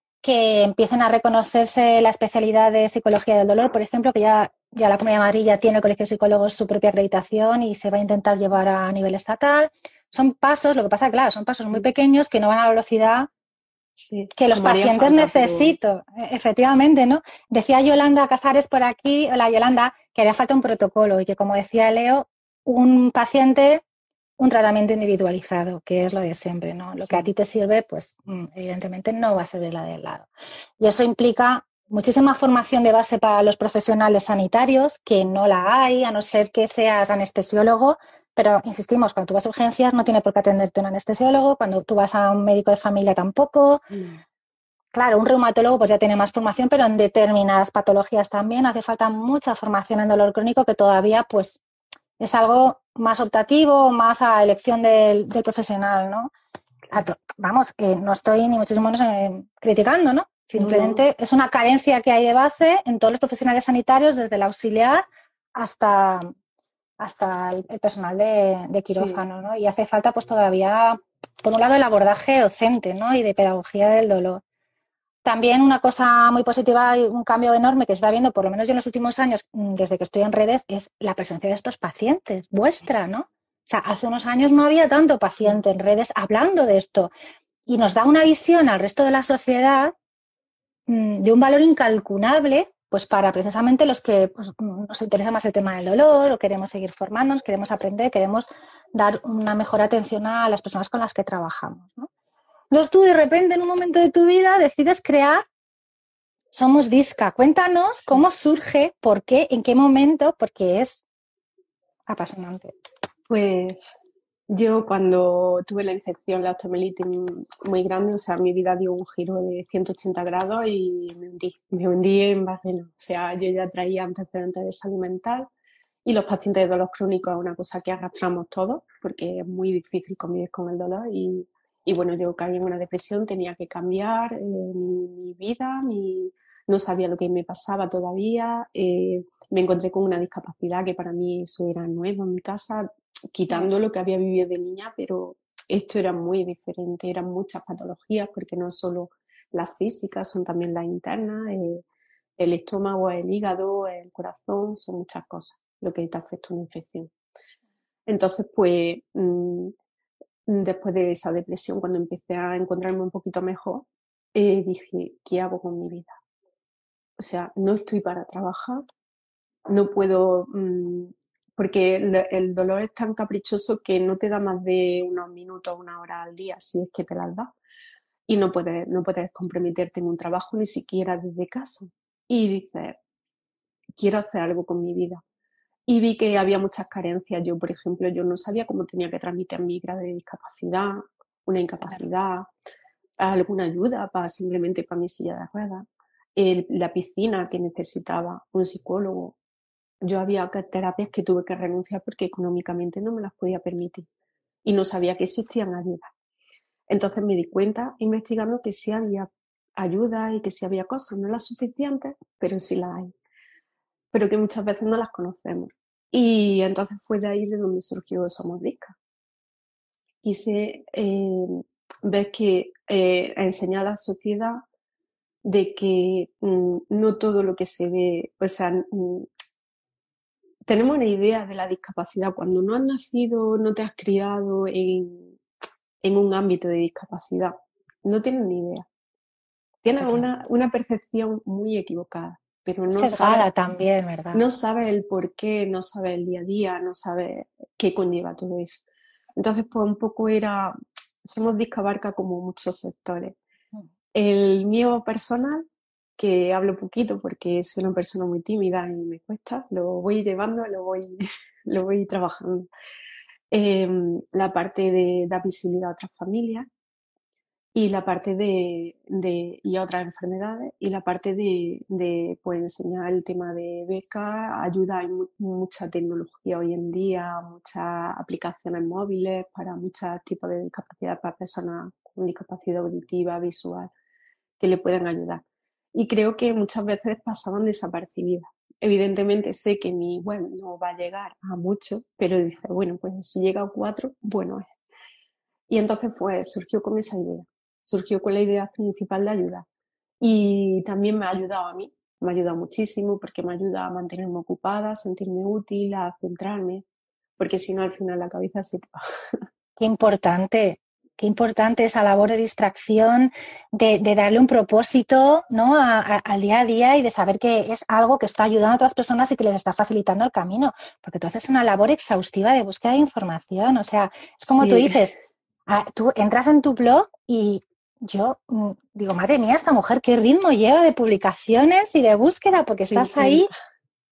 Que empiecen a reconocerse la especialidad de psicología del dolor, por ejemplo, que ya, ya la Comunidad de Madrid ya tiene el Colegio de Psicólogos su propia acreditación y se va a intentar llevar a nivel estatal. Son pasos, lo que pasa, claro, son pasos muy pequeños que no van a la velocidad que los pacientes necesito, e, efectivamente, ¿no? Decía Yolanda Casares por aquí, hola Yolanda, que haría falta un protocolo y que, como decía Leo, un paciente, un tratamiento individualizado, que es lo de siempre, ¿no? Lo que a ti te sirve, pues mm, evidentemente no va a servir la del lado. Y eso implica muchísima formación de base para los profesionales sanitarios, que no la hay, a no ser que seas anestesiólogo, pero insistimos, cuando tú vas a urgencias no tiene por qué atenderte un anestesiólogo, cuando tú vas a un médico de familia tampoco. Mm. Claro, un reumatólogo pues ya tiene más formación, pero en determinadas patologías también hace falta mucha formación en dolor crónico que todavía pues es algo más optativo, más a elección del, profesional, ¿no? vamos, no estoy ni muchísimo menos eh, criticando, ¿no? Simplemente es una carencia que hay de base en todos los profesionales sanitarios, desde el auxiliar hasta, hasta el, personal de, quirófano, ¿no? Y hace falta pues todavía, por un lado, el abordaje docente, ¿no? Y de pedagogía del dolor. También una cosa muy positiva y un cambio enorme que se está viendo, por lo menos yo en los últimos años, mm, desde que estoy en redes, es la presencia de estos pacientes, vuestra, ¿no? O sea, hace unos años no había tanto paciente en redes hablando de esto y nos da una visión al resto de la sociedad mm, de un valor incalculable pues para precisamente los que pues, nos interesa más el tema del dolor o queremos seguir formándonos, queremos aprender, queremos dar una mejor atención a las personas con las que trabajamos. Entonces tú de repente en un momento de tu vida decides crear Somos Disca. Cuéntanos cómo surge, por qué, en qué momento, porque es apasionante. Pues yo cuando tuve la infección, la osteomielitis muy grande, o sea, mi vida dio un giro de 180 grados y me hundí, me hundí en vagina. O sea, yo ya traía antecedentes de salud mental y los pacientes de dolor crónico es una cosa que arrastramos todos porque es muy difícil convivir con el dolor y, y bueno, yo caí en una depresión, tenía que cambiar eh, mi, vida, mi, no sabía lo que me pasaba todavía, eh, me encontré con una discapacidad que para mí eso era nuevo en mi casa, quitando lo que había vivido de niña, pero esto era muy diferente, eran muchas patologías, porque no solo las físicas, son también las internas, eh, el estómago, el hígado, el corazón, son muchas cosas lo que te afecta una infección. Entonces, pues, mm, después de esa depresión, cuando empecé a encontrarme un poquito mejor, eh, dije, ¿qué hago con mi vida? O sea, no estoy para trabajar, no puedo mm, porque el, dolor es tan caprichoso que no te da más de unos minutos, una hora al día, si es que te las da. Y no puedes, no puedes comprometerte en un trabajo ni siquiera desde casa. Y dices, quiero hacer algo con mi vida. Y vi que había muchas carencias. Yo, por ejemplo, yo no sabía cómo tenía que transmitir mi grado de discapacidad, una incapacidad, alguna ayuda para simplemente para mi silla de ruedas, la piscina que necesitaba, un psicólogo, yo había terapias que tuve que renunciar porque económicamente no me las podía permitir y no sabía que existían ayudas. Entonces me di cuenta investigando que sí había ayuda y que sí había cosas, no las suficientes, pero sí las hay, pero que muchas veces no las conocemos. Y entonces fue de ahí de donde surgió Somos Discas. Quise eh, ver que eh, enseñar a la sociedad de que mm, no todo lo que se ve, o sea, mm, tenemos una idea de la discapacidad. Cuando no has nacido, no te has criado en, un ámbito de discapacidad, no tienes ni idea. Tienes una, una percepción muy equivocada, pero no sabes también, ¿verdad? No sabes el por qué, no sabes el día a día, no sabes qué conlleva todo eso. Entonces, pues un poco era, somos disco abarca como muchos sectores. Mm. El mío personal, que hablo poquito porque soy una persona muy tímida y me cuesta, lo voy llevando, lo voy, (laughs) lo voy trabajando. Em, la parte de dar visibilidad a otras familias y la parte de, de, y otras enfermedades y la parte de, de pues, enseñar el tema de beca, ayuda, hay mucha tecnología hoy en día, muchas aplicaciones móviles para muchos tipos de discapacidad para personas con discapacidad auditiva, visual, que le pueden ayudar. Y creo que muchas veces pasaban desapercibidas Evidentemente sé que mi web no va a llegar a mucho, pero dice, bueno, pues si llega a cuatro, bueno es. Y entonces pues surgió con esa idea, surgió con la idea principal de ayudar. Y también me ha ayudado a mí, me ha ayudado muchísimo porque me ayuda a mantenerme ocupada, a sentirme útil, a centrarme, porque si no al final la cabeza se te va. (laughs) Qué importante, Qué importante esa labor de distracción, de, darle un propósito ¿no? al día a día y de saber que es algo que está ayudando a otras personas y que les está facilitando el camino. Porque tú haces una labor exhaustiva de búsqueda de información. O sea, es como tú dices, ah, tú entras en tu blog y yo mm, digo, madre mía, esta mujer, qué ritmo lleva de publicaciones y de búsqueda, porque estás ahí,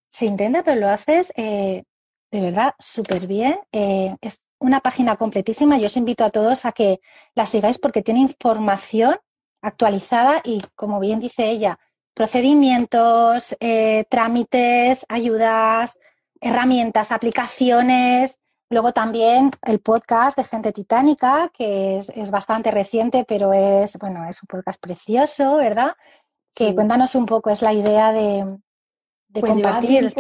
se intenta, pero lo haces eh, de verdad súper bien. Eh, una página completísima. Yo os invito a todos a que la sigáis porque tiene información actualizada y, como bien dice ella, procedimientos, eh, trámites, ayudas, herramientas, aplicaciones. Luego también el podcast de Gente Titánica, que es, bastante reciente, pero es, bueno, es un podcast precioso, ¿verdad? Que cuéntanos un poco, es la idea de, de pues compartir.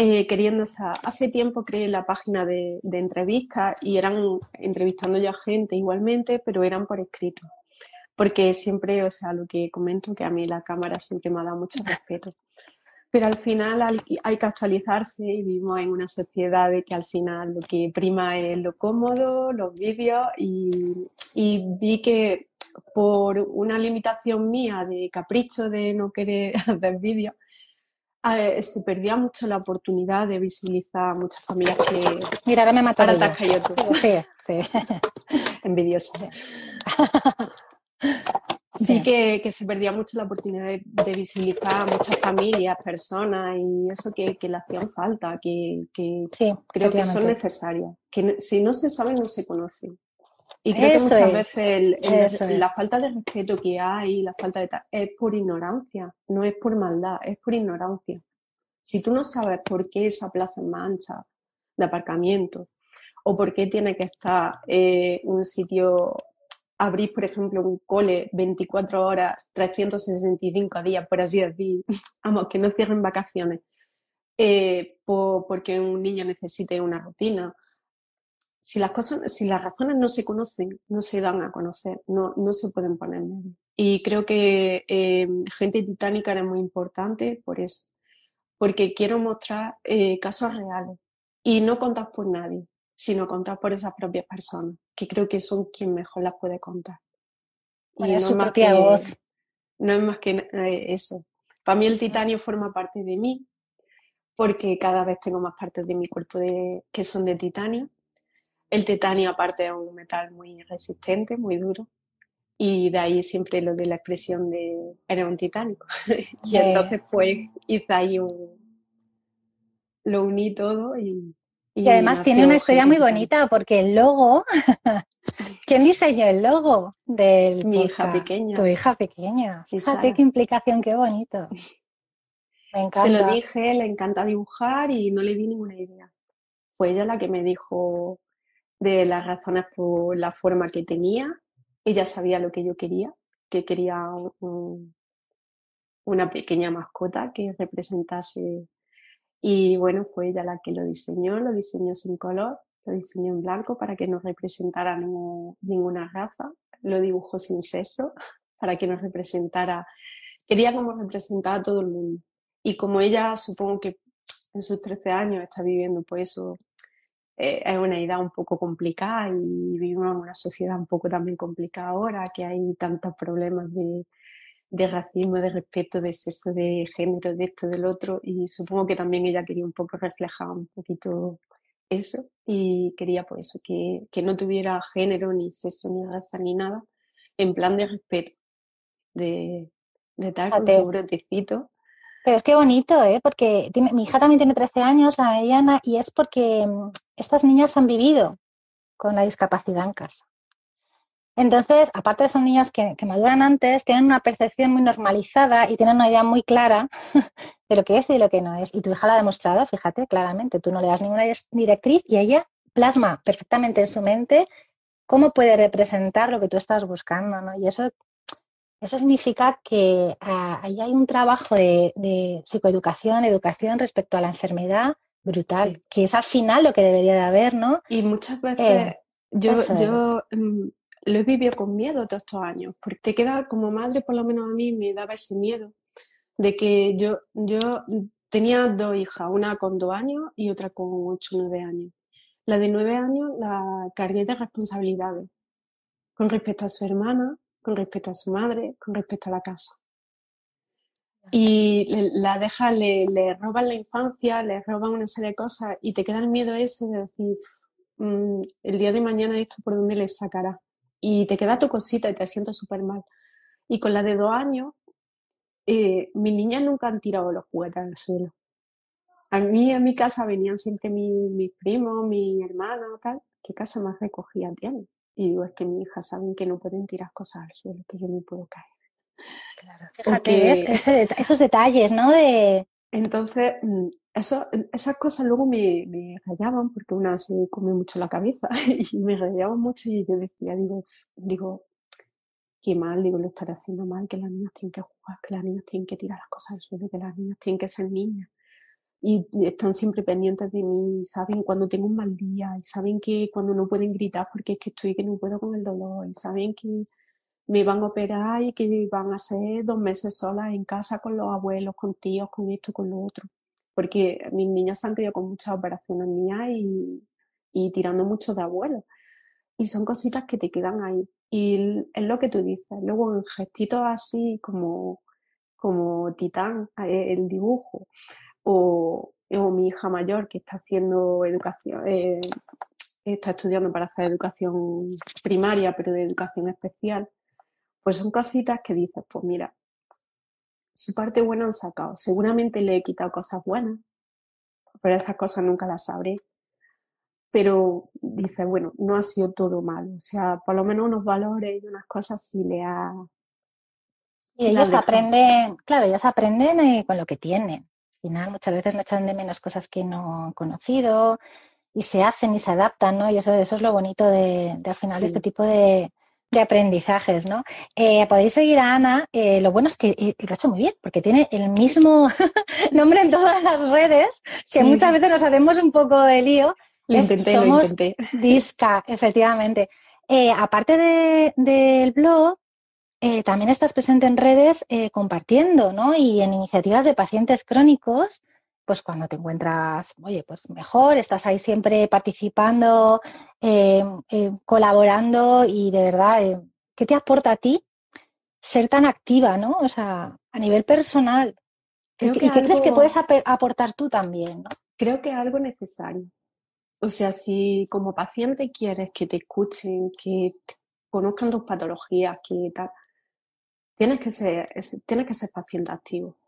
Eh, queriendo, hace tiempo creé la página de, entrevistas y eran entrevistando ya gente igualmente, pero eran por escrito. Porque siempre, o sea, lo que comento, que a mí la cámara siempre me ha dado mucho respeto. Pero al final hay que actualizarse y vivimos en una sociedad de que al final lo que prima es lo cómodo, los vídeos y, y vi que por una limitación mía de capricho de no querer (laughs) hacer vídeos, eh, se perdía mucho la oportunidad de visibilizar a muchas familias que... Mira, ahora me mató Ahora YouTube. Sí, sí. (laughs) Envidiosa. (laughs) Sí, que, que, se perdía mucho la oportunidad de, visibilizar a muchas familias, personas y eso que, que le hacían falta, que, que creo que son necesarias. Que si no se sabe, no se conocen. Y creo que muchas veces la falta de respeto que hay, la falta de es por ignorancia, no es por maldad, es por ignorancia. Si tú no sabes por qué esa plaza en mancha de aparcamiento o por qué tiene que estar eh, un sitio, abrir, por ejemplo, un cole 24 horas, 365 días, por así decir, (laughs) vamos, que no cierren vacaciones, eh, porque un niño necesite una rutina si las cosas, si las razones no se conocen, no se dan a conocer, no, no se pueden poner. Y creo que eh, Gente Titánica era muy importante por eso, porque quiero mostrar eh, casos reales y no contar por nadie, sino contar por esas propias personas, que creo que son quien mejor las puede contar. y no su propia voz. No es más que eh, eso. Para mí el titanio forma parte de mí, porque cada vez tengo más partes de mi cuerpo de, que son de titanio el titanio aparte es un metal muy resistente, muy duro. Y de ahí siempre lo de la expresión de era un titánico. (laughs) y entonces pues hice ahí un... Lo uní todo y... Y, además tiene una historia muy bonita porque el logo... (laughs) ¿Quién diseñó el logo del Mi hija pequeña. Tu hija pequeña. Fíjate qué implicación, qué bonito. Me encanta. (laughs) Se lo dije, le encanta dibujar y no le di ninguna idea. Fue ella la que me dijo, de las razones por la forma que tenía. Ella sabía lo que yo quería, que quería una pequeña mascota que representase. Y bueno, fue ella la que lo diseñó, lo diseñó sin color, lo diseñó en blanco para que no representara ninguna raza, lo dibujó sin sexo (laughs) para que nos representara, quería como representar a todo el mundo. Y como ella supongo que (tsk) en sus 13 años está viviendo pues eso, eh, es una idea un poco complicada y vivimos en una sociedad un poco también complicada ahora, que hay tantos problemas de, de racismo, de respeto, de sexo, de género, de esto, del otro. Y supongo que también ella quería un poco reflejar un poquito eso y quería pues eso, que, que no tuviera género, ni sexo, ni raza, ni nada, en plan de respeto, de, de tal, con su brotecito. Pero es que bonito, ¿eh? Porque tiene, mi hija también tiene 13 años, la mediana, y es porque mm, estas niñas han vivido con la discapacidad en casa. Entonces, aparte de son niñas que, maduran antes, tienen una percepción muy normalizada y tienen una idea muy clara (laughs) de lo que es y de lo que no es. Y tu hija la ha demostrado, fíjate, claramente. Tú no le das ninguna directriz y ella plasma perfectamente en su mente cómo puede representar lo que tú estás buscando, ¿no? Y eso, eso significa que ah, ahí hay un trabajo de, psicoeducación, educación respecto a la enfermedad brutal, que es al final lo que debería de haber, ¿no? Y muchas veces eh, yo, yo lo he vivido con miedo todos estos años, porque te queda como madre, por lo menos a mí me daba ese miedo de que yo, yo tenía dos hijas, una con dos años y otra con ocho o nueve años. La de nueve años la cargué de responsabilidades con respecto a su hermana, con respecto a su madre, con respecto a la casa. Y la deja, le, roban la infancia, le roban una serie de cosas y te queda el miedo ese de decir, mm, el día de mañana esto por dónde le sacará y te queda tu cosita y te sientes súper mal. Y con la de dos años, eh, mis niñas nunca han tirado los juguetes al suelo. A mí, en mi casa venían siempre mis, primos, mi hermana, tal. ¿Qué casa más recogida tiene? Y digo, es que mis hijas saben que no pueden tirar cosas al suelo, que yo me puedo caer. Claro, (laughs) fíjate, esos detalles, ¿no? De... Entonces, mm, eso, esas cosas luego me, me, rayaban porque una se come mucho la cabeza (laughs) y me rayaban mucho y yo decía, digo, digo, qué mal, digo, lo estaré haciendo mal, que las niñas tienen que jugar, que las niñas tienen que tirar las cosas al suelo, que las niñas tienen que ser niñas. Y están siempre pendientes de mí, saben cuando tengo un mal día, y saben que cuando no pueden gritar porque es que estoy que no puedo con el dolor, y saben que me van a operar y que van a ser dos meses solas en casa con los abuelos, con tíos, con esto, con lo otro porque mis niñas han criado con muchas operaciones mías y, tirando mucho de abuelo. Y son cositas que te quedan ahí. Y es lo que tú dices. Luego en gestitos así como, como Titán, eh, el dibujo, o, mi hija mayor que está haciendo educación, eh, está estudiando para hacer educación primaria, pero de educación especial, pues son cositas que dices, pues mira, su parte buena han sacado. Seguramente le he quitado cosas buenas, pero esas cosas nunca las sabré. Pero dice, bueno, no ha sido todo malo. O sea, por lo menos unos valores y unas cosas sí le ha. Y ellos aprenden, claro, ellos aprenden eh, con lo que tienen. Al final, muchas veces no echan de menos cosas que no han conocido y se hacen y se adaptan, ¿no? Y eso, eso es lo bonito de, al final de este tipo de, de aprendizajes, ¿no? Eh, podéis seguir a Ana. Eh, lo bueno es que eh, lo ha hecho muy bien, porque tiene el mismo (laughs) nombre en todas las redes, que muchas veces nos hacemos un poco de lío. Lo intenté, somos lo intenté. Disca, efectivamente. aparte del blog, también estás presente en redes compartiendo, ¿no? Y en iniciativas de pacientes crónicos pues cuando te encuentras, oye, pues mejor, estás ahí siempre participando, eh, eh, colaborando y de verdad, eh, ¿qué te aporta a ti ser tan activa, ¿no? O sea, a nivel personal. ¿Y qué crees que puedes aportar tú también? ¿no? Creo que es algo necesario. O sea, si como paciente quieres que te escuchen, que conozcan tus patologías, que tal, tienes que ser, tienes que ser paciente activo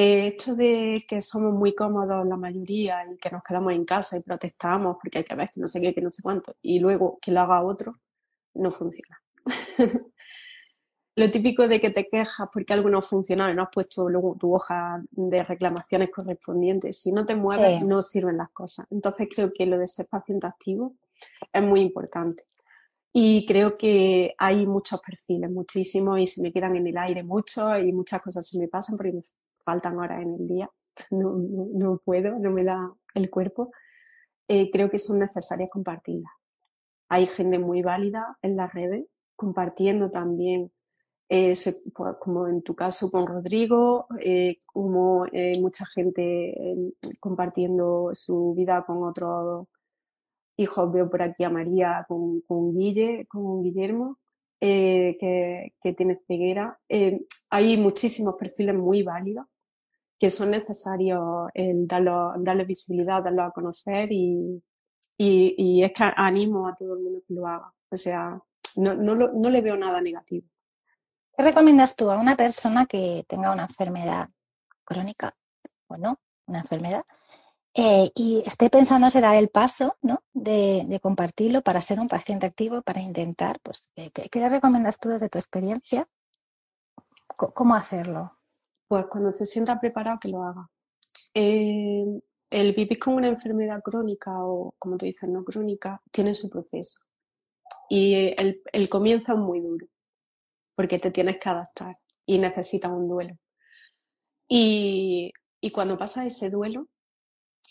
hecho de que somos muy cómodos la mayoría y que nos quedamos en casa y protestamos porque hay que ver que no sé qué, que no sé cuánto, y luego que lo haga otro, no funciona. (laughs) lo típico de que te quejas porque algo no funciona y no has puesto luego tu hoja de reclamaciones correspondientes. Si no te mueves, no sirven las cosas. Entonces creo que lo de ser paciente activo es muy importante. Y creo que hay muchos perfiles, muchísimos, y se me quedan en el aire muchos y muchas cosas se me pasan porque faltan horas en el día, no, no, puedo, no me da el cuerpo, eh, creo que son necesarias compartirlas. Hay gente muy válida en las redes, compartiendo también, eh, pues, como en tu caso con Rodrigo, eh, como mucha gente compartiendo su vida con otros hijos. Veo por aquí a María con, con Guille, con Guillermo, que, que, tiene ceguera hay muchísimos perfiles muy válidos que son necesarios el darle visibilidad, darlo a conocer y, y, es que animo a todo el mundo que lo haga. O sea, no, no, no le veo nada negativo. ¿Qué recomiendas tú a una persona que tenga una enfermedad crónica o no, una enfermedad, eh, y esté pensando en dar el paso ¿no? de, compartirlo para ser un paciente activo, para intentar, pues, ¿qué, qué le recomiendas tú desde tu experiencia? ¿Cómo hacerlo? Pues cuando se sienta preparado que lo haga. Eh, el vivir con una enfermedad crónica o, como tú dices, no crónica, tiene su proceso. Y el, comienzo es muy duro, porque te tienes que adaptar y necesitas un duelo. Y, y cuando pasa ese duelo,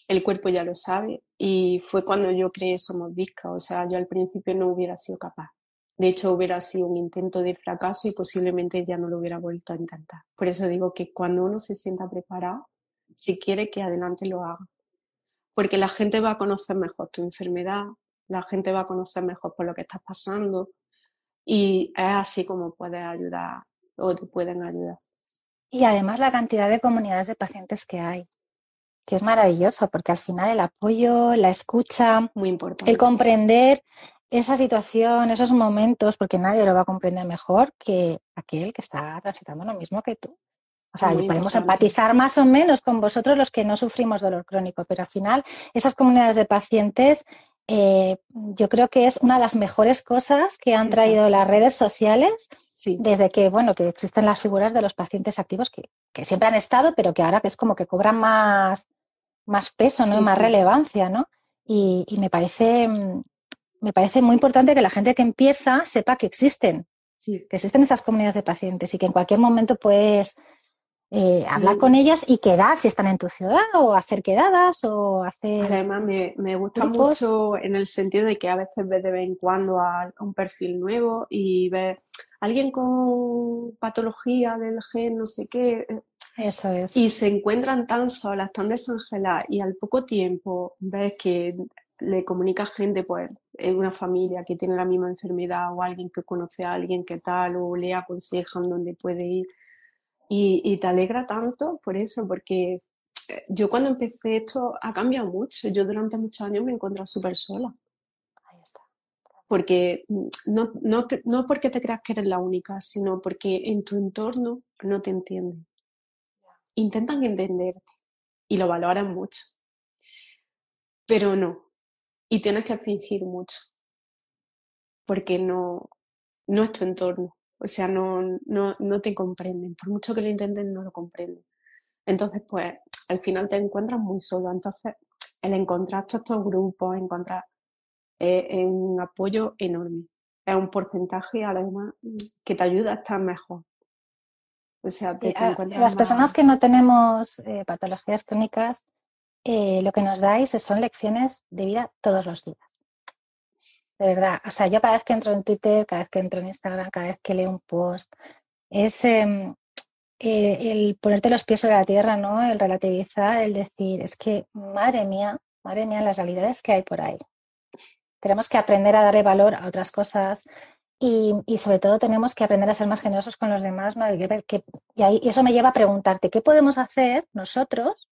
el cuerpo ya lo sabe y fue cuando yo creé Somos Disca. O sea, yo al principio no hubiera sido capaz. De hecho, hubiera sido un intento de fracaso y posiblemente ya no lo hubiera vuelto a intentar. Por eso digo que cuando uno se sienta preparado, si quiere que adelante lo haga. Porque la gente va a conocer mejor tu enfermedad, la gente va a conocer mejor por lo que estás pasando y es así como puedes ayudar o te pueden ayudar. Y además la cantidad de comunidades de pacientes que hay, que es maravilloso, porque al final el apoyo, la escucha, Muy importante. el comprender esa situación, esos momentos, porque nadie lo va a comprender mejor que aquel que está transitando lo mismo que tú. O sea, podemos empatizar más o menos con vosotros los que no sufrimos dolor crónico, pero al final esas comunidades de pacientes eh, yo creo que es una de las mejores cosas que han traído las redes sociales desde que, bueno, que existen las figuras de los pacientes activos que, siempre han estado, pero que ahora que es como que cobran más, más peso, ¿no? más relevancia, ¿no? Y, y, me parece mm, me parece muy importante que la gente que empieza sepa que existen, que existen esas comunidades de pacientes y que en cualquier momento puedes eh, hablar con ellas y quedar si están en tu ciudad o hacer quedadas o hacer... Además me, me gusta mucho en el sentido de que a veces ves de vez en cuando a un perfil nuevo y ves alguien con patología del gen, no sé qué. Eso es. Y se encuentran tan solas, tan desangeladas y al poco tiempo ves que le comunica gente, pues, en una familia que tiene la misma enfermedad o alguien que conoce a alguien que tal o le aconsejan dónde puede ir. Y, te alegra tanto por eso, porque eh, yo cuando empecé esto ha cambiado mucho. Yo durante muchos años me encontrado súper sola. Ahí está. Porque mm, no, no, no porque te creas que eres la única, sino porque en tu entorno no te entienden. Intentan entenderte y lo valoran mucho. Pero no, y tienes que fingir mucho, porque no, no es tu entorno, o sea, no, no, no te comprenden, por mucho que lo intenten, no lo comprenden. Entonces, pues, al final te encuentras muy solo, entonces, el encontrar todos estos grupos, encontrar eh, un apoyo enorme, es un porcentaje además que te ayuda a estar mejor. O sea, te, ah, las personas que no tenemos eh, patologías crónicas, eh, lo que nos dais son lecciones de vida todos los días. De verdad, o sea, yo cada vez que entro en Twitter, cada vez que entro en Instagram, cada vez que leo un post, es em, eh, el ponerte los pies sobre la tierra, ¿no? El relativizar, el decir, es que, madre mía, madre mía, las realidades que hay por ahí. Tenemos que aprender a darle valor a otras cosas y, sobre todo tenemos que aprender a ser más generosos con los demás, ¿no? Y, y eso me lleva a preguntarte, ¿qué podemos hacer nosotros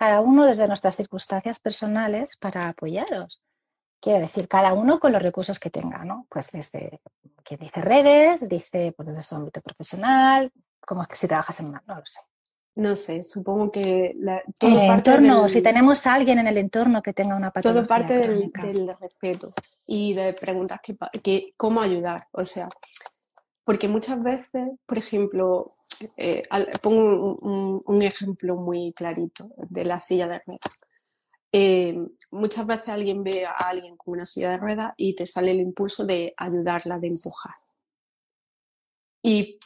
cada uno desde nuestras circunstancias personales para apoyaros. Quiero decir, cada uno con los recursos que tenga, ¿no? Pues desde, que dice redes, dice pues desde su ámbito profesional, como es que si trabajas en una, no lo sé. No sé, supongo que todo el entorno, si tenemos a alguien en el entorno que tenga una patología. Todo parte del, respeto y de preguntas que, que, cómo ayudar, o sea, porque muchas veces, por ejemplo, eh, pongo un, ejemplo muy clarito de la silla de ruedas. Eh, muchas veces alguien ve a alguien con una silla de ruedas y te sale el impulso de ayudarla, de empujar. Y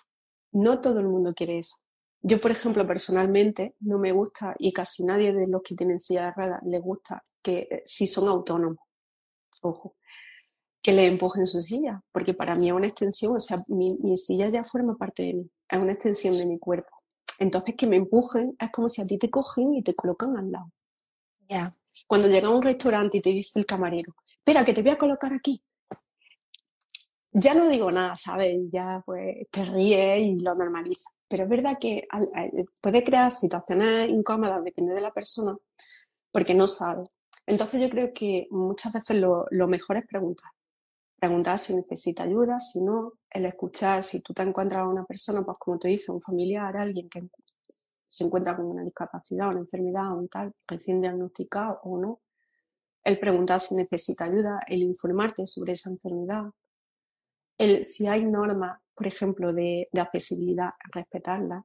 no todo el mundo quiere eso. Yo, por ejemplo, personalmente no me gusta y casi nadie de los que tienen silla de ruedas le gusta que eh, si son autónomos, ojo, que le empujen su silla, porque para mí es una extensión, o sea, mi, silla ya forma parte de mí, es una extensión de mi cuerpo. Entonces, que me empujen es como si a ti te cogen y te colocan al lado. Ya. Cuando llega a un restaurante y te dice el camarero, espera, que te voy a colocar aquí. Ya no digo nada, ¿sabes? Ya pues te ríes y lo normaliza. pero es verdad que puede crear situaciones incómodas, depende de la persona, porque no sabe. Entonces yo creo que muchas veces lo, mejor es preguntar. Preguntar si necesita ayuda, si no, el escuchar, si tú te encuentras a una persona, pues como te dice, un familiar, alguien que se encuentra con una discapacidad, una enfermedad un tal, recién diagnosticado o no, el preguntar si necesita ayuda, el informarte sobre esa enfermedad, el si hay normas, por ejemplo, de, accesibilidad, respetarlas,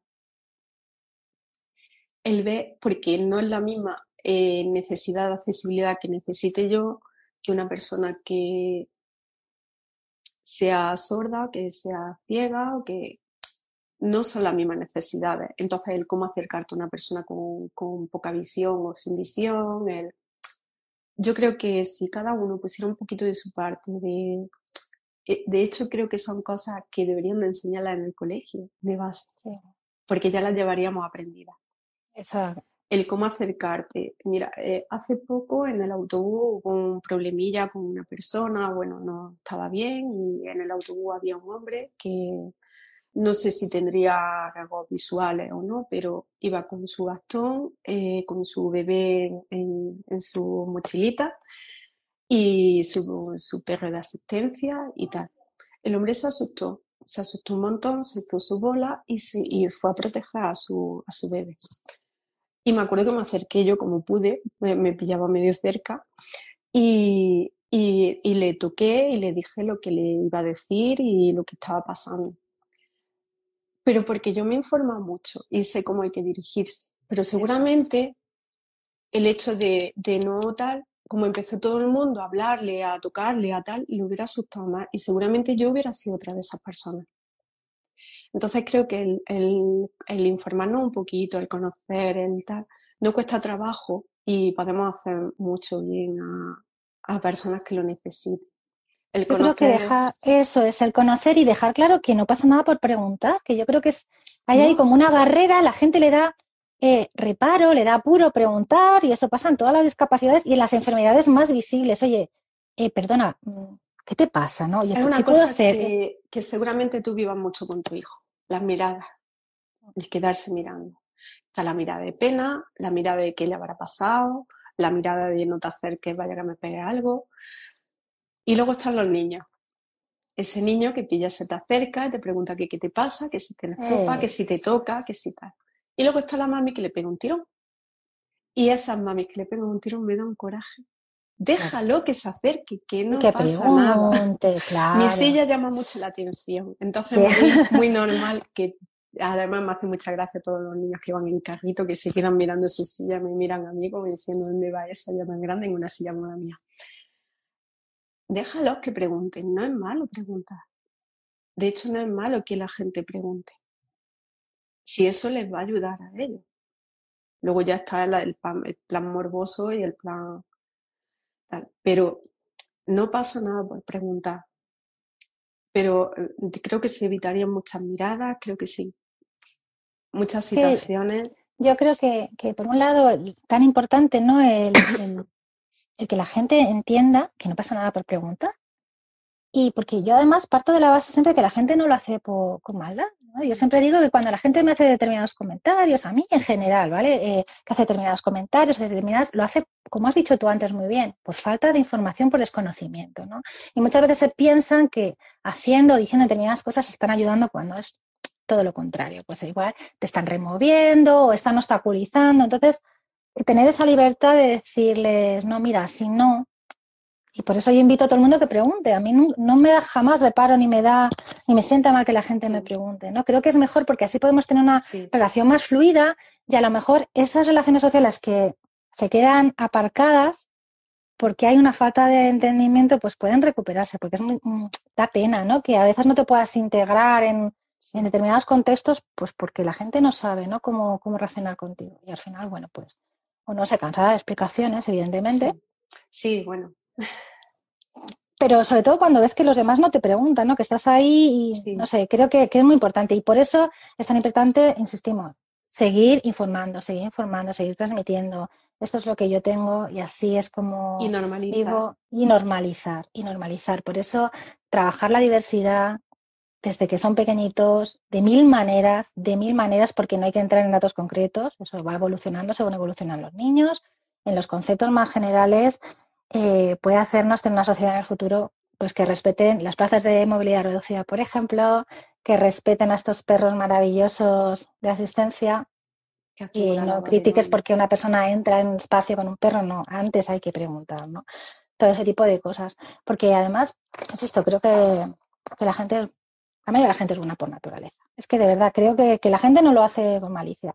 el ver, porque no es la misma eh, necesidad de accesibilidad que necesite yo que una persona que sea sorda, que sea ciega o que no son las mismas necesidades. Entonces, el cómo acercarte a una persona con, con poca visión o sin visión, el... yo creo que si cada uno pusiera un poquito de su parte, de, eh, de hecho creo que son cosas que deberían de enseñarlas en el colegio, de base, porque ya las llevaríamos aprendidas. Exacto el cómo acercarte. Mira, eh, hace poco en el autobús hubo un problemilla con una persona, bueno, no estaba bien y en el autobús había un hombre que no sé si tendría rasgos visuales o no, pero iba con su bastón, eh, con su bebé en, su mochilita y su, su, perro de asistencia y tal. El hombre se asustó, se asustó un montón, se su bola y, y fue a proteger a su, a su bebé. Y me acuerdo que me acerqué yo como pude, me, pillaba medio cerca y, y, le toqué y le dije lo que le iba a decir y lo que estaba pasando. Pero porque yo me informo mucho y sé cómo hay que dirigirse. Pero seguramente el hecho de, de no tal, como empezó todo el mundo a hablarle, a tocarle, a tal, le hubiera asustado más. Y seguramente yo hubiera sido otra de esas personas. Entonces creo que el, informarnos un poquito, el conocer, el tal, no cuesta trabajo y podemos hacer mucho bien a, personas que lo necesiten. El yo creo que deja, eso es el conocer y dejar claro que no pasa nada por preguntar, que yo creo que es, hay ahí como una barrera, la gente le da eh, reparo, le da apuro preguntar y eso pasa en todas las discapacidades y en las enfermedades más visibles. Oye, eh, perdona, mm, ¿qué te pasa? No? es una cosa Que, que, seguramente tú vivas mucho con tu hijo, las miradas, el quedarse mirando. Está la mirada de pena, la mirada de qué le habrá pasado, la mirada de no te acerques, vaya que me pegue algo. Y luego están los niños. Ese niño que pilla se te acerca y te pregunta qué qué te pasa, que si tienes culpa, que si te toca, que si tal. Y luego está la mami que le pega un tirón. Y esas mamis que le pegan un tirón me dan coraje déjalo que se acerque, que no pasa nada. Mi silla llama mucho la atención, entonces es muy, (laughs) normal que además me hace mucha gracia todos los niños que van en carrito, que se quedan mirando su silla, me miran a mí como diciendo dónde va esa silla tan grande en una silla como la mía. Déjalos que pregunten, no es malo preguntar. De hecho, no es malo que la gente pregunte. Si eso les va a ayudar a ellos. Luego ya está el plan morboso y el plan pero no pasa nada por preguntar. Pero eh, creo que se evitarían muchas miradas, creo que sí. Muchas situaciones. yo creo que, por un lado, tan importante, ¿no? El, el, que la gente entienda que no pasa nada por preguntar. Y porque yo además parto de la base siempre que la gente no lo hace por, con maldad. Yo siempre digo que cuando la gente me hace determinados comentarios, a mí en general, ¿vale? Eh, que hace determinados comentarios, determinadas, lo hace, como has dicho tú antes muy bien, por falta de información, por desconocimiento, ¿no? Y muchas veces se piensan que haciendo, diciendo determinadas cosas están ayudando cuando es todo lo contrario. Pues igual te están removiendo o están obstaculizando. Entonces, tener esa libertad de decirles, no, mira, si no, y por eso yo invito a todo el mundo que pregunte. A mí no, me da jamás reparo ni me da ni me sienta mal que la gente me pregunte. ¿no? Creo que es mejor porque así podemos tener una relación más fluida y a lo mejor esas relaciones sociales que se quedan aparcadas porque hay una falta de entendimiento, pues pueden recuperarse, porque es muy, mm, da pena, ¿no? Que a veces no te puedas integrar en, determinados contextos, pues porque la gente no sabe, ¿no? Cómo, cómo reaccionar contigo. Y al final, bueno, pues uno se cansa de explicaciones, evidentemente. sí bueno, pero sobre todo cuando ves que los demás no te preguntan, ¿no? Que estás ahí y no sé, creo que, es muy importante. Y por eso es tan importante, insistimos, seguir informando, seguir informando, seguir transmitiendo. Esto es lo que yo tengo y así es como y normalizar. y normalizar, y normalizar. Por eso trabajar la diversidad, desde que son pequeñitos, de mil maneras, de mil maneras, porque no hay que entrar en datos concretos, eso va evolucionando según evolucionan los niños, en los conceptos más generales, eh, puede hacernos tener una sociedad en el futuro pues que respeten las plazas de movilidad reducida, por ejemplo, que respeten a estos perros maravillosos de asistencia y no critiques porque una persona entra en un espacio con un perro, no, antes hay que preguntar, ¿no? Todo ese tipo de cosas. Porque además, es esto, creo que, la gente, la mayoría de la gente es buena por naturaleza. Es que de verdad, creo que, la gente no lo hace con malicia.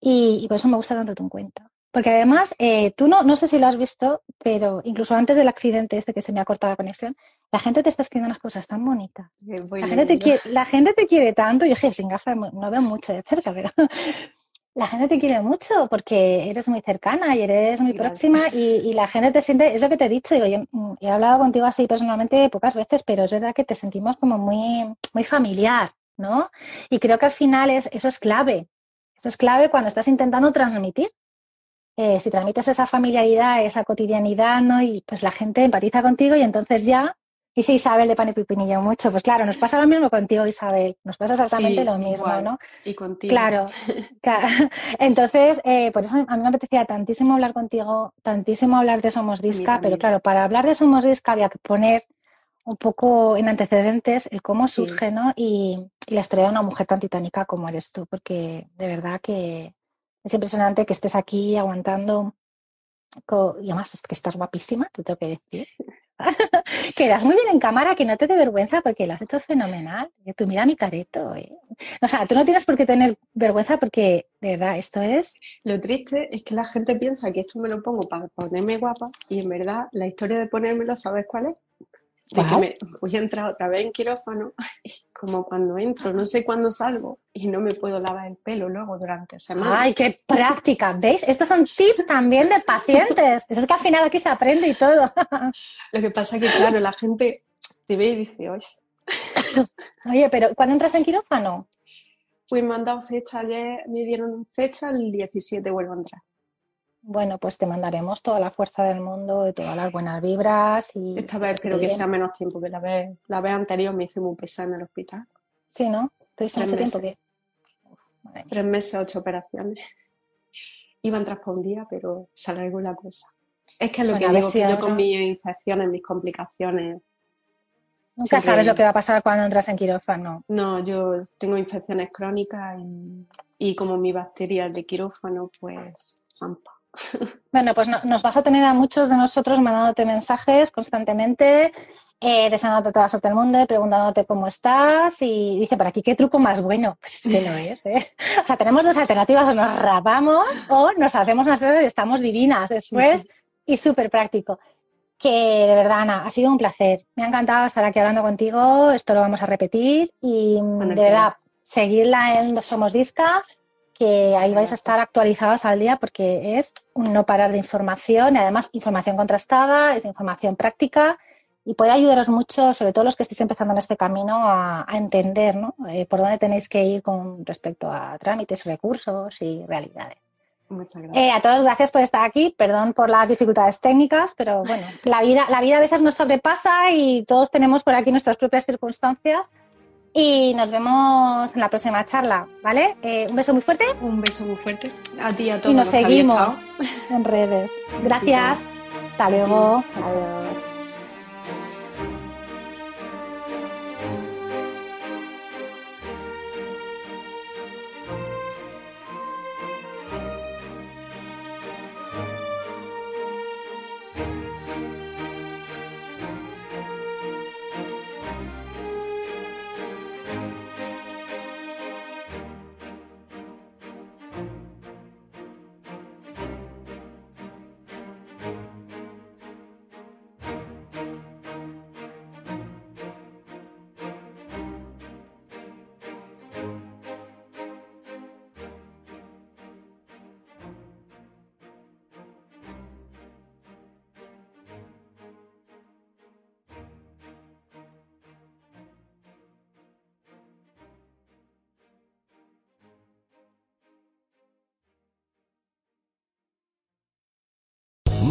Y, y por eso me gusta tanto tu cuento. Porque además, eh, tú no, no sé si lo has visto, pero incluso antes del accidente este que se me ha cortado la conexión, la gente te está escribiendo unas cosas tan bonitas. La gente, te quiere, la gente, te quiere, tanto, yo dije, sin gafas no veo mucho de cerca, pero (laughs) la gente te quiere mucho porque eres muy cercana y eres muy próxima y, la gente te siente, es lo que te he dicho, digo, yo mm, he hablado contigo así personalmente pocas veces, pero es verdad que te sentimos como muy, muy familiar, ¿no? Y creo que al final es, eso es clave. Eso es clave cuando estás intentando transmitir eh, si transmites esa familiaridad, esa cotidianidad, ¿no? Y pues la gente empatiza contigo y entonces ya, dice Isabel de Pan y Pipinillo mucho, pues claro, nos pasa lo mismo contigo, Isabel, nos pasa exactamente lo mismo, ¿no? Y contigo. Claro, (laughs) (laughs) entonces, eh, por eso a mí me apetecía tantísimo hablar contigo, tantísimo hablar de Somos Disca, pero claro, para hablar de Somos Disca había que poner un poco en antecedentes el cómo surge, ¿no? Y, y la historia de una mujer tan titánica como eres tú, porque de verdad que es impresionante que estés aquí aguantando. Y además es que estás guapísima, te tengo que decir. (laughs) Quedas muy bien en cámara, que no te dé vergüenza porque lo has hecho fenomenal. Tú mira mi careto. ¿eh? O sea, tú no tienes por qué tener vergüenza porque, de verdad, esto es... Lo triste es que la gente piensa que esto me lo pongo para ponerme guapa y en verdad la historia de ponérmelo, ¿sabes cuál es? De que me voy a entrar otra vez en quirófano, (laughs) como cuando entro, no sé cuándo salgo y no me puedo lavar el pelo luego durante semana. ¡Ay, qué práctica! ¿Veis? Estos son tips también de pacientes. Es que al final aquí se aprende y todo. (laughs) Lo que pasa es que, claro, la gente te ve y dice, oye. (laughs) Oye, pero ¿cuándo entras en quirófano? Pues me han dado fecha ayer, me dieron fecha, el 17 vuelvo a entrar. Bueno, pues te mandaremos toda la fuerza del mundo y todas las buenas vibras. Y Esta vez espero que sea menos tiempo que la vez, la vez anterior me hice muy pesada en el hospital. Sí, ¿no? ¿Tuviste mucho tiempo que? Tres meses, ocho operaciones. (laughs) Iba a entrar por un día, pero se alargó la cosa. Es que es lo que digo, que yo con mis infecciones, mis complicaciones. Nunca sabes lo que va a pasar cuando entras en quirófano. No, yo tengo infecciones crónicas y, y como mi bacteria es de quirófano, pues zampa. Bueno, pues nos vas a tener a muchos de nosotros mandándote mensajes constantemente, eh, deseándote toda la suerte del mundo, preguntándote cómo estás y dice por aquí, ¿qué truco más bueno? Pues es que lo es, ¿eh? O sea, tenemos dos alternativas, o nos rapamos o nos hacemos una serie y estamos divinas después y súper práctico. Que de verdad, Ana, ha sido un placer. Me ha encantado estar aquí hablando contigo, esto lo vamos a repetir y de verdad, seguirla en Somos Disca que ahí vais a estar actualizados al día porque es un no parar de información y además información contrastada, es información práctica y puede ayudaros mucho, sobre todo los que estéis empezando en este camino, a, entender eh, por dónde tenéis que ir con respecto a trámites, recursos y realidades. Muchas gracias. Eh, a todos gracias por estar aquí, perdón por las dificultades técnicas, pero bueno, la vida, la vida a veces nos sobrepasa y todos tenemos por aquí nuestras propias circunstancias y nos vemos en la próxima charla, ¿vale? Eh, un beso muy fuerte. Un beso muy fuerte. A ti, a todos. Y nos seguimos en redes. Gracias. Hasta luego. Adiós.